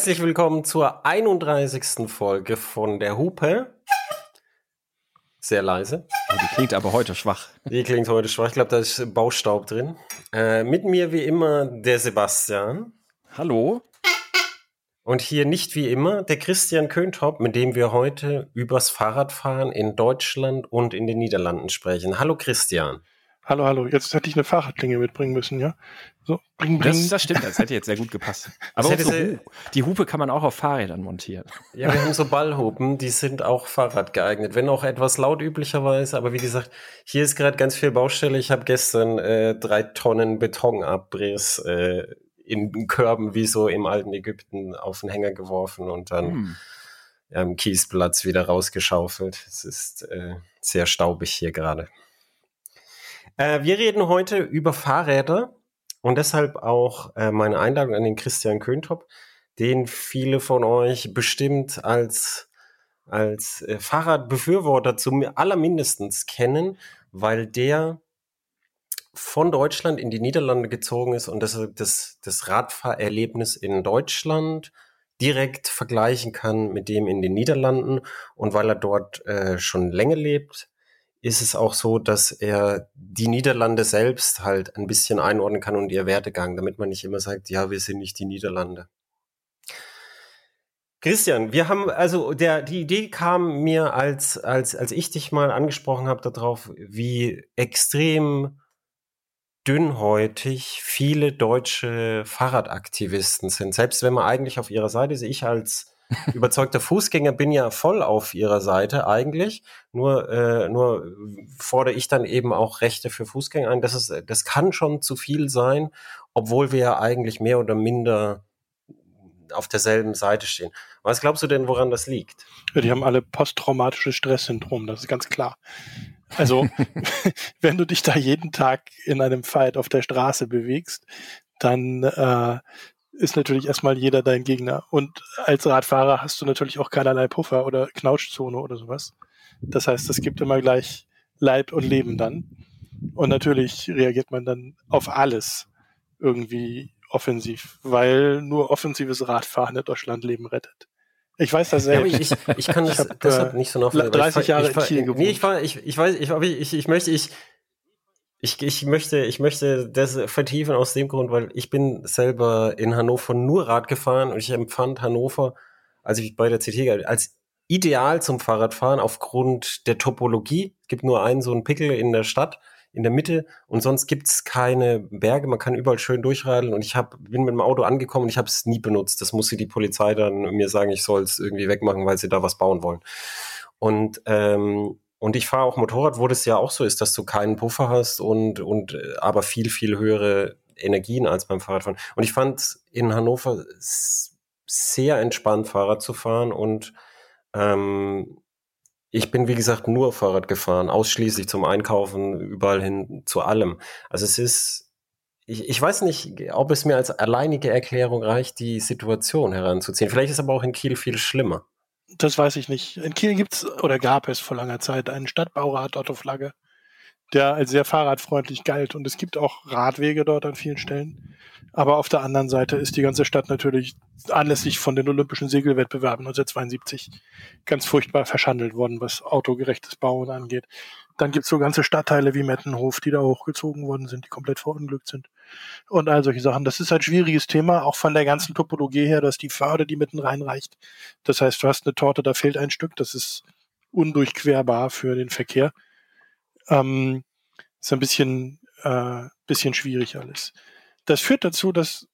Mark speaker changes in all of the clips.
Speaker 1: Herzlich willkommen zur 31. Folge von der Hupe. Sehr leise.
Speaker 2: Oh, die klingt aber heute schwach.
Speaker 1: Die klingt heute schwach. Ich glaube, da ist Baustaub drin. Äh, mit mir wie immer der Sebastian.
Speaker 2: Hallo.
Speaker 1: Und hier nicht wie immer der Christian Köntop, mit dem wir heute übers Fahrradfahren in Deutschland und in den Niederlanden sprechen. Hallo Christian.
Speaker 3: Hallo, hallo. Jetzt hätte ich eine Fahrradklinge mitbringen müssen, ja?
Speaker 2: So, bling, bling. Das, das stimmt, das hätte jetzt sehr gut gepasst. Aber so die Hupe kann man auch auf Fahrrädern montieren.
Speaker 1: Ja, wir haben so Ballhupen, die sind auch Fahrrad geeignet. Wenn auch etwas laut üblicherweise, aber wie gesagt, hier ist gerade ganz viel Baustelle. Ich habe gestern äh, drei Tonnen Betonabriss äh, in Körben wie so im alten Ägypten auf den Hänger geworfen und dann hm. am Kiesplatz wieder rausgeschaufelt. Es ist äh, sehr staubig hier gerade. Äh, wir reden heute über Fahrräder und deshalb auch äh, meine Einladung an den Christian Köntop, den viele von euch bestimmt als, als äh, Fahrradbefürworter zum allermindestens kennen, weil der von Deutschland in die Niederlande gezogen ist und das, das, das Radfahrerlebnis in Deutschland direkt vergleichen kann mit dem in den Niederlanden und weil er dort äh, schon länger lebt, ist es auch so, dass er die Niederlande selbst halt ein bisschen einordnen kann und ihr Werdegang, damit man nicht immer sagt, ja, wir sind nicht die Niederlande. Christian, wir haben, also der, die Idee kam mir, als, als, als ich dich mal angesprochen habe darauf, wie extrem dünnhäutig viele deutsche Fahrradaktivisten sind. Selbst wenn man eigentlich auf ihrer Seite ist, ich als überzeugter Fußgänger bin ja voll auf ihrer Seite eigentlich. Nur, äh, nur fordere ich dann eben auch Rechte für Fußgänger ein. Das, ist, das kann schon zu viel sein, obwohl wir ja eigentlich mehr oder minder auf derselben Seite stehen. Was glaubst du denn, woran das liegt?
Speaker 3: Ja, die haben alle posttraumatisches Stresssyndrom, das ist ganz klar. Also, wenn du dich da jeden Tag in einem Fight auf der Straße bewegst, dann äh, ist natürlich erstmal jeder dein Gegner. Und als Radfahrer hast du natürlich auch keinerlei Puffer oder Knautschzone oder sowas. Das heißt, es gibt immer gleich Leib und Leben dann. Und natürlich reagiert man dann auf alles irgendwie offensiv, weil nur offensives Radfahren in Deutschland Leben rettet. Ich weiß das selbst.
Speaker 1: Ja, ich, ich kann das ich hab, deshalb nicht so
Speaker 3: nachvollziehen. 30 Jahre ich, in Kiel gewohnt.
Speaker 1: Nee, ich, war, ich, ich weiß, ich, ich, ich möchte, ich, ich, ich möchte, ich möchte das vertiefen aus dem Grund, weil ich bin selber in Hannover nur Rad gefahren und ich empfand Hannover, als ich bei der CT als ideal zum Fahrradfahren aufgrund der Topologie. Es gibt nur einen so einen Pickel in der Stadt, in der Mitte und sonst gibt's keine Berge. Man kann überall schön durchradeln und ich hab, bin mit dem Auto angekommen und ich habe es nie benutzt. Das musste die Polizei dann mir sagen, ich soll es irgendwie wegmachen, weil sie da was bauen wollen. Und ähm, und ich fahre auch Motorrad, wo das ja auch so ist, dass du keinen Puffer hast und, und äh, aber viel, viel höhere Energien als beim Fahrradfahren. Und ich fand in Hannover sehr entspannt, Fahrrad zu fahren. Und ähm, ich bin, wie gesagt, nur Fahrrad gefahren, ausschließlich zum Einkaufen, überall hin zu allem. Also es ist, ich, ich weiß nicht, ob es mir als alleinige Erklärung reicht, die Situation heranzuziehen. Vielleicht ist aber auch in Kiel viel schlimmer.
Speaker 3: Das weiß ich nicht. In Kiel gibt's oder gab es vor langer Zeit einen Stadtbaurat Otto Flagge, der als sehr fahrradfreundlich galt. Und es gibt auch Radwege dort an vielen Stellen. Aber auf der anderen Seite ist die ganze Stadt natürlich anlässlich von den Olympischen Segelwettbewerben 1972 ganz furchtbar verschandelt worden, was autogerechtes Bauen angeht. Dann gibt's so ganze Stadtteile wie Mettenhof, die da hochgezogen worden sind, die komplett verunglückt sind und all solche Sachen. Das ist ein schwieriges Thema, auch von der ganzen Topologie her, dass die Förde, die mitten reinreicht. Das heißt, du hast eine Torte, da fehlt ein Stück, das ist undurchquerbar für den Verkehr. Ähm, ist ein bisschen, äh, bisschen schwierig alles. Das führt dazu, dass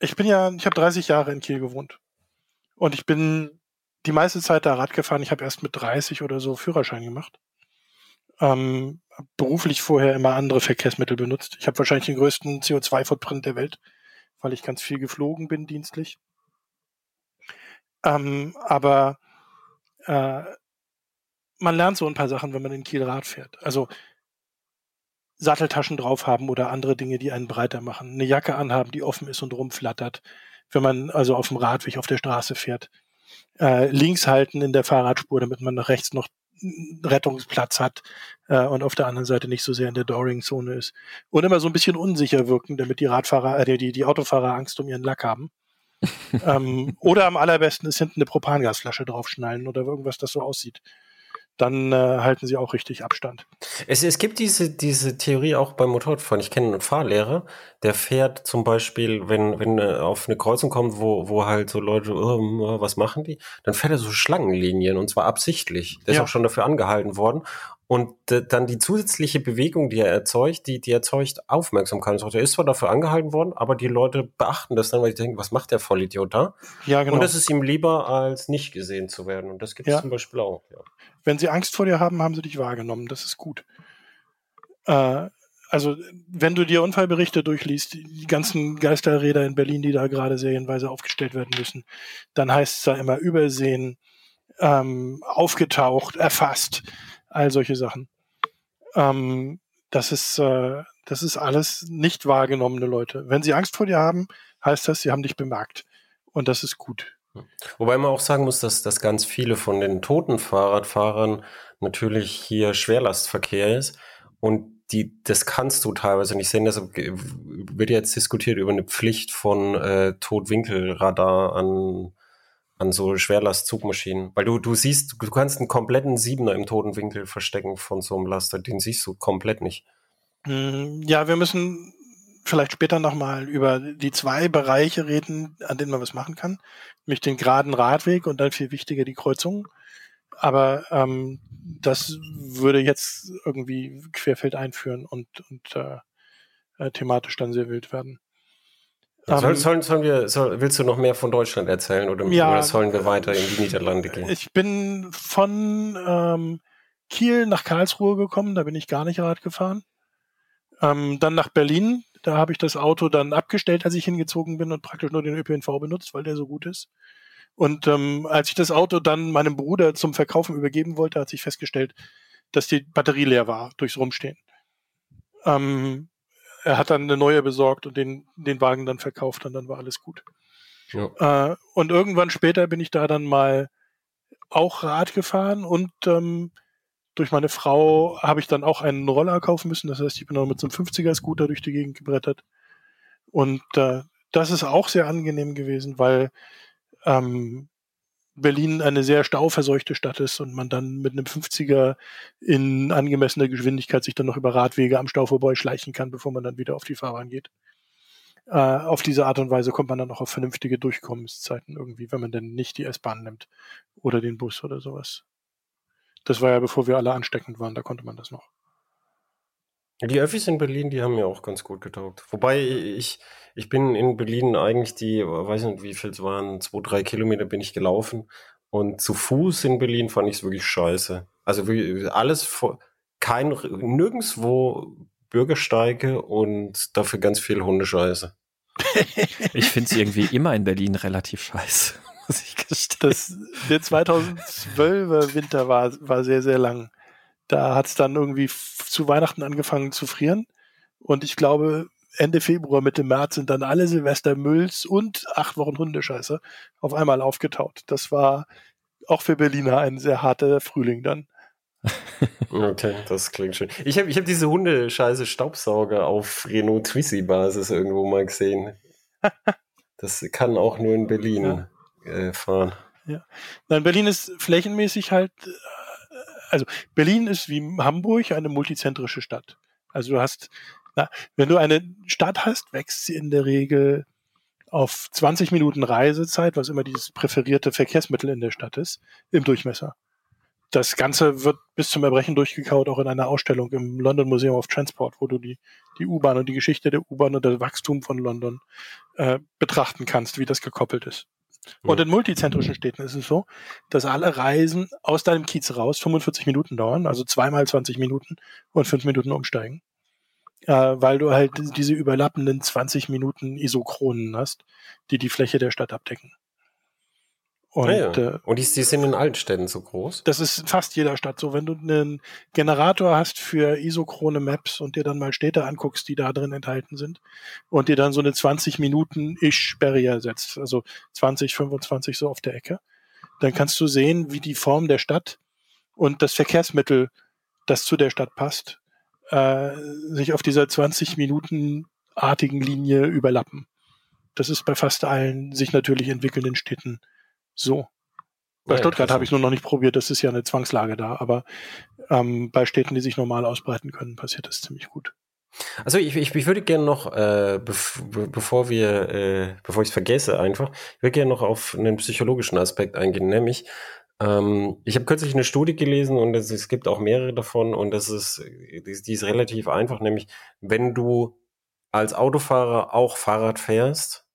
Speaker 3: ich bin ja, ich habe 30 Jahre in Kiel gewohnt. Und ich bin die meiste Zeit da Rad gefahren. Ich habe erst mit 30 oder so Führerschein gemacht. Ähm, beruflich vorher immer andere Verkehrsmittel benutzt. Ich habe wahrscheinlich den größten CO2-Footprint der Welt, weil ich ganz viel geflogen bin dienstlich. Ähm, aber äh, man lernt so ein paar Sachen, wenn man in Kiel Rad fährt. Also Satteltaschen drauf haben oder andere Dinge, die einen breiter machen. Eine Jacke anhaben, die offen ist und rumflattert, wenn man also auf dem Radweg auf der Straße fährt. Äh, links halten in der Fahrradspur, damit man nach rechts noch Rettungsplatz hat äh, und auf der anderen Seite nicht so sehr in der Doring-Zone ist. Und immer so ein bisschen unsicher wirken, damit die Radfahrer, äh, die, die Autofahrer Angst um ihren Lack haben. ähm, oder am allerbesten ist hinten eine Propangasflasche draufschnallen oder irgendwas, das so aussieht dann äh, halten sie auch richtig Abstand.
Speaker 1: Es, es gibt diese, diese Theorie auch beim Motorradfahren. Ich kenne einen Fahrlehrer, der fährt zum Beispiel, wenn, wenn er auf eine Kreuzung kommt, wo, wo halt so Leute, oh, was machen die? Dann fährt er so Schlangenlinien und zwar absichtlich. Der ja. ist auch schon dafür angehalten worden. Und dann die zusätzliche Bewegung, die er erzeugt, die, die erzeugt Aufmerksamkeit. Er ist zwar dafür angehalten worden, aber die Leute beachten das dann, weil die denken, was macht der Vollidiot da? Ja, genau. Und das ist ihm lieber, als nicht gesehen zu werden. Und das gibt es ja. zum Beispiel auch. Ja.
Speaker 3: Wenn sie Angst vor dir haben, haben sie dich wahrgenommen. Das ist gut. Äh, also, wenn du dir Unfallberichte durchliest, die ganzen Geisterräder in Berlin, die da gerade serienweise aufgestellt werden müssen, dann heißt es da immer übersehen, ähm, aufgetaucht, erfasst, all solche Sachen. Ähm, das ist, äh, das ist alles nicht wahrgenommene Leute. Wenn sie Angst vor dir haben, heißt das, sie haben dich bemerkt. Und das ist gut.
Speaker 1: Wobei man auch sagen muss, dass, dass ganz viele von den toten Fahrradfahrern natürlich hier Schwerlastverkehr ist und die, das kannst du teilweise nicht sehen. Deshalb wird jetzt diskutiert über eine Pflicht von äh, Totwinkelradar an, an so Schwerlastzugmaschinen. Weil du, du siehst, du kannst einen kompletten Siebener im toten Winkel verstecken von so einem Laster. Den siehst du komplett nicht.
Speaker 3: Hm, ja, wir müssen vielleicht später nochmal über die zwei Bereiche reden, an denen man was machen kann. Nämlich den geraden Radweg und dann viel wichtiger die Kreuzung. Aber ähm, das würde jetzt irgendwie querfeld einführen und, und äh, äh, thematisch dann sehr wild werden.
Speaker 1: Sollen, ähm, sollen, sollen wir, soll, willst du noch mehr von Deutschland erzählen oder, ja, oder sollen wir weiter in die Niederlande gehen?
Speaker 3: Ich bin von ähm, Kiel nach Karlsruhe gekommen, da bin ich gar nicht Rad gefahren. Ähm, dann nach Berlin, da habe ich das Auto dann abgestellt, als ich hingezogen bin und praktisch nur den ÖPNV benutzt, weil der so gut ist. Und ähm, als ich das Auto dann meinem Bruder zum Verkaufen übergeben wollte, hat sich festgestellt, dass die Batterie leer war durchs Rumstehen. Ähm, er hat dann eine neue besorgt und den, den Wagen dann verkauft und dann war alles gut. Ja. Äh, und irgendwann später bin ich da dann mal auch Rad gefahren und ähm, durch meine Frau habe ich dann auch einen Roller kaufen müssen. Das heißt, ich bin auch mit so einem 50er-Scooter durch die Gegend gebrettert. Und äh, das ist auch sehr angenehm gewesen, weil ähm, Berlin eine sehr stauverseuchte Stadt ist und man dann mit einem 50er in angemessener Geschwindigkeit sich dann noch über Radwege am Stau vorbei schleichen kann, bevor man dann wieder auf die Fahrbahn geht. Äh, auf diese Art und Weise kommt man dann auch auf vernünftige Durchkommenszeiten irgendwie, wenn man denn nicht die S-Bahn nimmt oder den Bus oder sowas. Das war ja bevor wir alle ansteckend waren, da konnte man das noch.
Speaker 1: Die Öffis in Berlin, die haben mir auch ganz gut getaugt. Wobei ich, ich bin in Berlin eigentlich die, weiß nicht wie viel es waren, zwei, drei Kilometer bin ich gelaufen. Und zu Fuß in Berlin fand ich es wirklich scheiße. Also alles, kein, nirgendswo Bürgersteige und dafür ganz viel Hundescheiße.
Speaker 2: ich finde es irgendwie immer in Berlin relativ scheiße
Speaker 3: muss ich gestehen. Das, der 2012er Winter war, war sehr, sehr lang. Da hat es dann irgendwie zu Weihnachten angefangen zu frieren. Und ich glaube, Ende Februar, Mitte März sind dann alle Silvestermülls und acht Wochen Hundescheiße auf einmal aufgetaut. Das war auch für Berliner ein sehr harter Frühling dann.
Speaker 1: Okay, das klingt schön. Ich habe ich hab diese Hundescheiße Staubsauger auf Renault Twizy Basis irgendwo mal gesehen. Das kann auch nur in Berlin. Ja äh, fahren.
Speaker 3: Ja. Nein, Berlin ist flächenmäßig halt, also Berlin ist wie Hamburg eine multizentrische Stadt. Also du hast, na, wenn du eine Stadt hast, wächst sie in der Regel auf 20 Minuten Reisezeit, was immer dieses präferierte Verkehrsmittel in der Stadt ist, im Durchmesser. Das Ganze wird bis zum Erbrechen durchgekaut, auch in einer Ausstellung im London Museum of Transport, wo du die, die U-Bahn und die Geschichte der U-Bahn und das Wachstum von London äh, betrachten kannst, wie das gekoppelt ist. Und in multizentrischen Städten ist es so, dass alle Reisen aus deinem Kiez raus 45 Minuten dauern, also zweimal 20 Minuten und fünf Minuten umsteigen. Äh, weil du halt diese überlappenden 20 Minuten Isochronen hast, die die Fläche der Stadt abdecken.
Speaker 1: Und, ja, ja. Äh, und die, die, sind in allen Städten so groß?
Speaker 3: Das ist in fast jeder Stadt so. Wenn du einen Generator hast für isochrone Maps und dir dann mal Städte anguckst, die da drin enthalten sind und dir dann so eine 20 Minuten Ish-Barrier setzt, also 20, 25 so auf der Ecke, dann kannst du sehen, wie die Form der Stadt und das Verkehrsmittel, das zu der Stadt passt, äh, sich auf dieser 20 Minuten artigen Linie überlappen. Das ist bei fast allen sich natürlich entwickelnden Städten so. Bei ja, Stuttgart habe ich nur noch nicht probiert, das ist ja eine Zwangslage da, aber ähm, bei Städten, die sich normal ausbreiten können, passiert das ziemlich gut.
Speaker 1: Also ich, ich, ich würde gerne noch, äh, bev bevor wir, äh, bevor ich es vergesse einfach, ich würde gerne noch auf einen psychologischen Aspekt eingehen, nämlich ähm, ich habe kürzlich eine Studie gelesen und es, es, gibt auch mehrere davon und das ist, die, die ist relativ einfach, nämlich wenn du als Autofahrer auch Fahrrad fährst,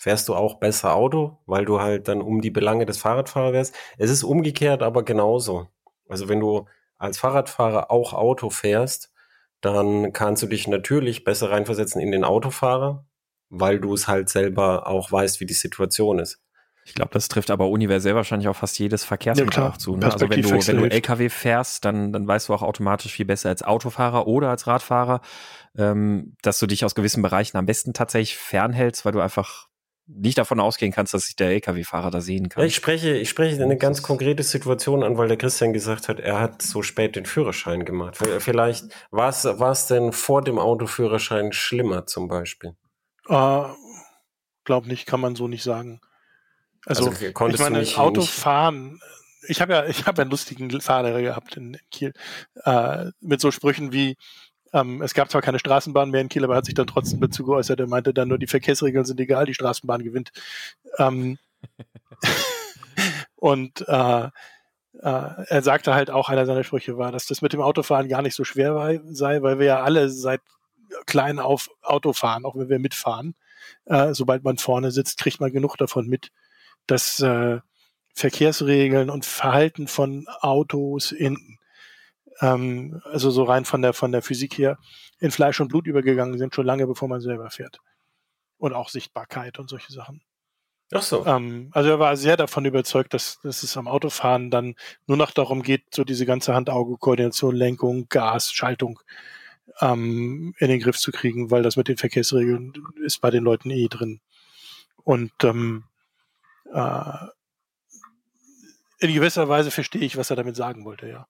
Speaker 1: fährst du auch besser Auto, weil du halt dann um die Belange des Fahrradfahrers wärst. Es ist umgekehrt aber genauso. Also wenn du als Fahrradfahrer auch Auto fährst, dann kannst du dich natürlich besser reinversetzen in den Autofahrer, weil du es halt selber auch weißt, wie die Situation ist.
Speaker 2: Ich glaube, das trifft aber universell wahrscheinlich auch fast jedes Verkehrsmittel ja, auch zu. Ne? Also wenn du, wenn du LKW fährst, dann, dann weißt du auch automatisch viel besser als Autofahrer oder als Radfahrer, ähm, dass du dich aus gewissen Bereichen am besten tatsächlich fernhältst, weil du einfach nicht davon ausgehen kannst, dass sich der LKW-Fahrer da sehen kann.
Speaker 1: Ja, ich spreche, ich spreche eine ganz konkrete Situation an, weil der Christian gesagt hat, er hat so spät den Führerschein gemacht. Vielleicht war es, war es denn vor dem Autoführerschein schlimmer zum Beispiel?
Speaker 3: Äh, glaub nicht, kann man so nicht sagen. Also, also ich meine, nicht, Autofahren, nicht ich habe ja, ich habe ja einen lustigen Fahrlehrer gehabt in, in Kiel äh, mit so Sprüchen wie ähm, es gab zwar keine Straßenbahn mehr in Kiel, aber hat sich dann trotzdem dazu geäußert. Er meinte dann nur, die Verkehrsregeln sind egal, die Straßenbahn gewinnt. Ähm, und äh, äh, er sagte halt auch, einer seiner Sprüche war, dass das mit dem Autofahren gar nicht so schwer war, sei, weil wir ja alle seit klein auf Auto fahren, auch wenn wir mitfahren. Äh, sobald man vorne sitzt, kriegt man genug davon mit, dass äh, Verkehrsregeln und Verhalten von Autos in ähm, also so rein von der, von der Physik her, in Fleisch und Blut übergegangen sind, schon lange bevor man selber fährt. Und auch Sichtbarkeit und solche Sachen.
Speaker 1: Ach so.
Speaker 3: Ähm, also er war sehr davon überzeugt, dass, dass es am Autofahren dann nur noch darum geht, so diese ganze Hand-Auge-Koordination, Lenkung, Gas, Schaltung ähm, in den Griff zu kriegen, weil das mit den Verkehrsregeln ist bei den Leuten eh drin. Und ähm, äh, in gewisser Weise verstehe ich, was er damit sagen wollte, ja.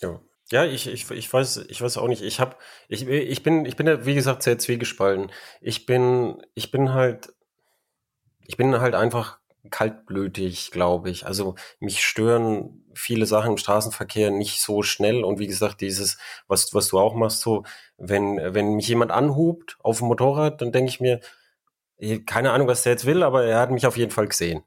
Speaker 1: Ja. Ja, ich, ich, ich weiß, ich weiß auch nicht. Ich hab, ich, ich bin, ich bin ja, wie gesagt, sehr zwiegespalten. Ich bin, ich bin halt, ich bin halt einfach kaltblütig, glaube ich. Also mich stören viele Sachen im Straßenverkehr nicht so schnell. Und wie gesagt, dieses, was, was du auch machst, so, wenn, wenn mich jemand anhubt auf dem Motorrad, dann denke ich mir, keine Ahnung, was der jetzt will, aber er hat mich auf jeden Fall gesehen.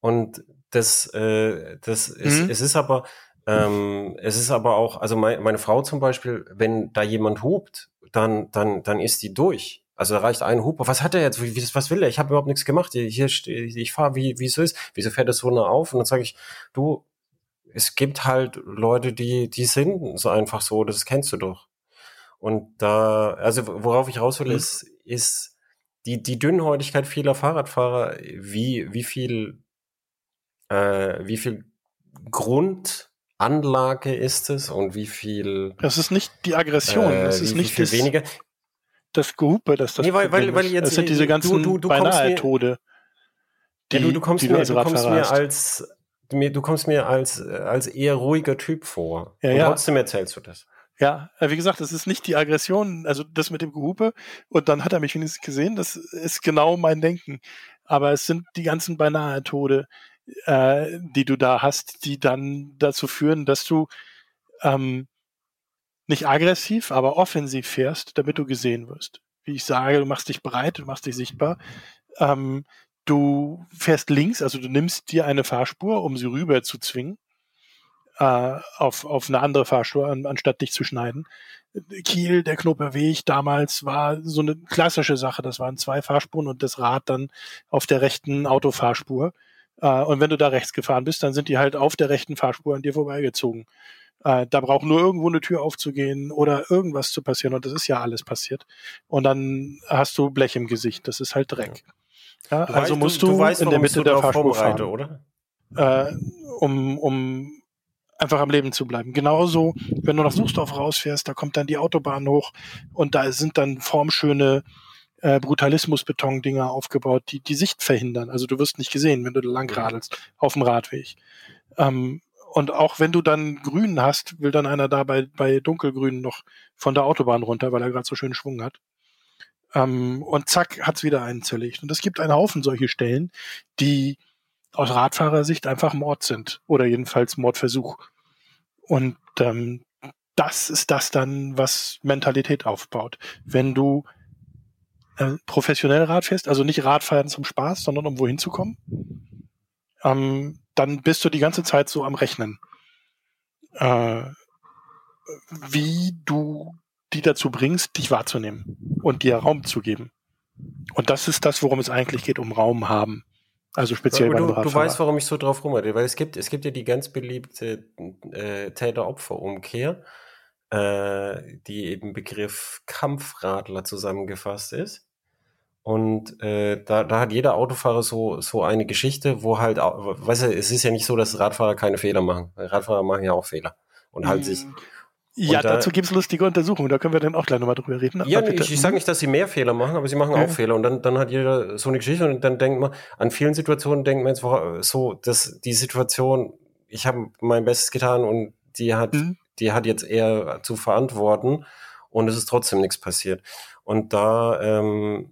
Speaker 1: Und das, äh, das mhm. ist, es ist aber, ähm, es ist aber auch, also mein, meine Frau zum Beispiel, wenn da jemand hupt, dann, dann, dann ist die durch. Also da reicht ein Huper. Was hat er jetzt? Wie, was will er? Ich habe überhaupt nichts gemacht. Hier, ich fahre, wie, wie es ist. Wieso fährt das so nah auf? Und dann sage ich, du, es gibt halt Leute, die, die sind so einfach so, das kennst du doch. Und da, also worauf ich raus will, mhm. ist, ist die, die Dünnhäutigkeit vieler Fahrradfahrer, wie, wie viel, äh, wie viel Grund Anlage ist es und wie viel.
Speaker 3: Das ist nicht die Aggression, äh, das ist wie, nicht viel das,
Speaker 1: weniger.
Speaker 3: das Gehupe, das das
Speaker 1: nee, weil, weil, weil jetzt,
Speaker 3: das sind diese ganzen du, du, du beinahe Tode.
Speaker 1: Die, ja, du, du kommst, mir, du kommst mir als mir, du kommst mir als, als eher ruhiger Typ vor.
Speaker 3: Ja, und ja.
Speaker 1: trotzdem erzählst du das.
Speaker 3: Ja, wie gesagt, das ist nicht die Aggression, also das mit dem Gehupe. Und dann hat er mich wenigstens gesehen, das ist genau mein Denken. Aber es sind die ganzen beinahe Tode, äh, die du da hast, die dann dazu führen, dass du ähm, nicht aggressiv, aber offensiv fährst, damit du gesehen wirst. Wie ich sage, du machst dich breit, du machst dich sichtbar. Ähm, du fährst links, also du nimmst dir eine Fahrspur, um sie rüber zu zwingen, äh, auf, auf eine andere Fahrspur, an, anstatt dich zu schneiden. Kiel, der Knoperweg damals war so eine klassische Sache. Das waren zwei Fahrspuren und das Rad dann auf der rechten Autofahrspur. Äh, und wenn du da rechts gefahren bist, dann sind die halt auf der rechten Fahrspur an dir vorbeigezogen. Äh, da braucht nur irgendwo eine Tür aufzugehen oder irgendwas zu passieren. Und das ist ja alles passiert. Und dann hast du Blech im Gesicht. Das ist halt Dreck. Ja, du also weißt, musst du, du weißt, in der Mitte der Fahrspur fahren, oder? Äh, um, um einfach am Leben zu bleiben. Genauso, wenn du nach Suchsdorf rausfährst, da kommt dann die Autobahn hoch und da sind dann formschöne äh, Brutalismus-Beton-Dinger aufgebaut, die die Sicht verhindern. Also du wirst nicht gesehen, wenn du da lang radelst auf dem Radweg. Ähm, und auch wenn du dann Grün hast, will dann einer da bei, bei Dunkelgrün noch von der Autobahn runter, weil er gerade so schön Schwung hat. Ähm, und zack, hat's wieder einen zerlegt. Und es gibt einen Haufen solche Stellen, die aus Radfahrersicht einfach Mord sind. Oder jedenfalls Mordversuch. Und ähm, das ist das dann, was Mentalität aufbaut. Wenn du äh, professionell Rad fährst, also nicht Radfahren zum Spaß, sondern um wohin zu kommen, ähm, dann bist du die ganze Zeit so am Rechnen. Äh, wie du die dazu bringst, dich wahrzunehmen und dir Raum zu geben. Und das ist das, worum es eigentlich geht, um Raum haben. Also speziell
Speaker 1: beim du, du weißt, warum ich so drauf rumrede, weil es gibt, es gibt ja die ganz beliebte äh, Täter-Opfer-Umkehr, äh, die eben Begriff Kampfradler zusammengefasst ist. Und äh, da, da hat jeder Autofahrer so, so eine Geschichte, wo halt, weißt du, es ist ja nicht so, dass Radfahrer keine Fehler machen. Radfahrer machen ja auch Fehler und halt sich
Speaker 3: mm. Ja, da, dazu gibt's lustige Untersuchungen, da können wir dann auch gleich nochmal drüber reden.
Speaker 1: Ja, ich, ich sage nicht, dass sie mehr Fehler machen, aber sie machen ja. auch Fehler. Und dann, dann hat jeder so eine Geschichte und dann denkt man, an vielen Situationen denkt man jetzt so, dass die Situation, ich habe mein Bestes getan und die hat, mhm. die hat jetzt eher zu verantworten und es ist trotzdem nichts passiert. Und da ähm,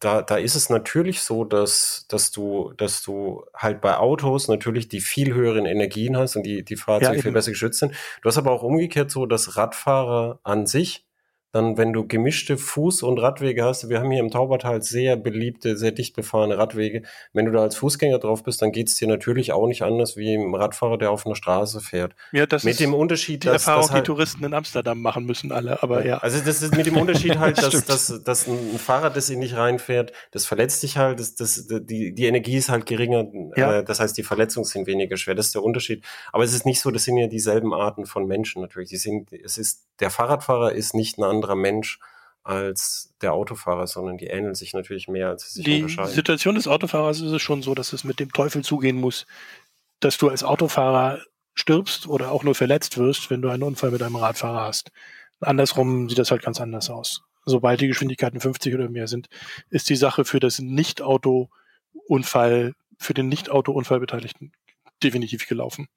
Speaker 1: da, da ist es natürlich so, dass, dass du, dass du halt bei Autos natürlich die viel höheren Energien hast und die, die Fahrzeuge ja, viel besser geschützt sind. Du hast aber auch umgekehrt so, dass Radfahrer an sich dann, wenn du gemischte Fuß- und Radwege hast, wir haben hier im Taubertal sehr beliebte, sehr dicht befahrene Radwege. Wenn du da als Fußgänger drauf bist, dann geht's dir natürlich auch nicht anders wie im Radfahrer, der auf einer Straße fährt.
Speaker 3: Ja, das mit ist dem Unterschied, die dass, Erfahrung, dass halt, die Touristen in Amsterdam machen müssen alle, aber ja.
Speaker 1: Also das ist mit dem Unterschied halt, dass, dass, dass ein Fahrrad, das in dich reinfährt, das verletzt dich halt, das, das, die, die Energie ist halt geringer, ja. äh, das heißt, die Verletzungen sind weniger schwer, das ist der Unterschied. Aber es ist nicht so, das sind ja dieselben Arten von Menschen natürlich. Die sind, es ist, der Fahrradfahrer ist nicht ein anderer Mensch als der Autofahrer, sondern die ähneln sich natürlich mehr, als sie sich
Speaker 3: die unterscheiden. Die Situation des Autofahrers ist es schon so, dass es mit dem Teufel zugehen muss, dass du als Autofahrer stirbst oder auch nur verletzt wirst, wenn du einen Unfall mit einem Radfahrer hast. Andersrum sieht das halt ganz anders aus. Sobald die Geschwindigkeiten 50 oder mehr sind, ist die Sache für das Nicht-Auto-Unfall, für den Nicht-Auto-Unfallbeteiligten definitiv gelaufen.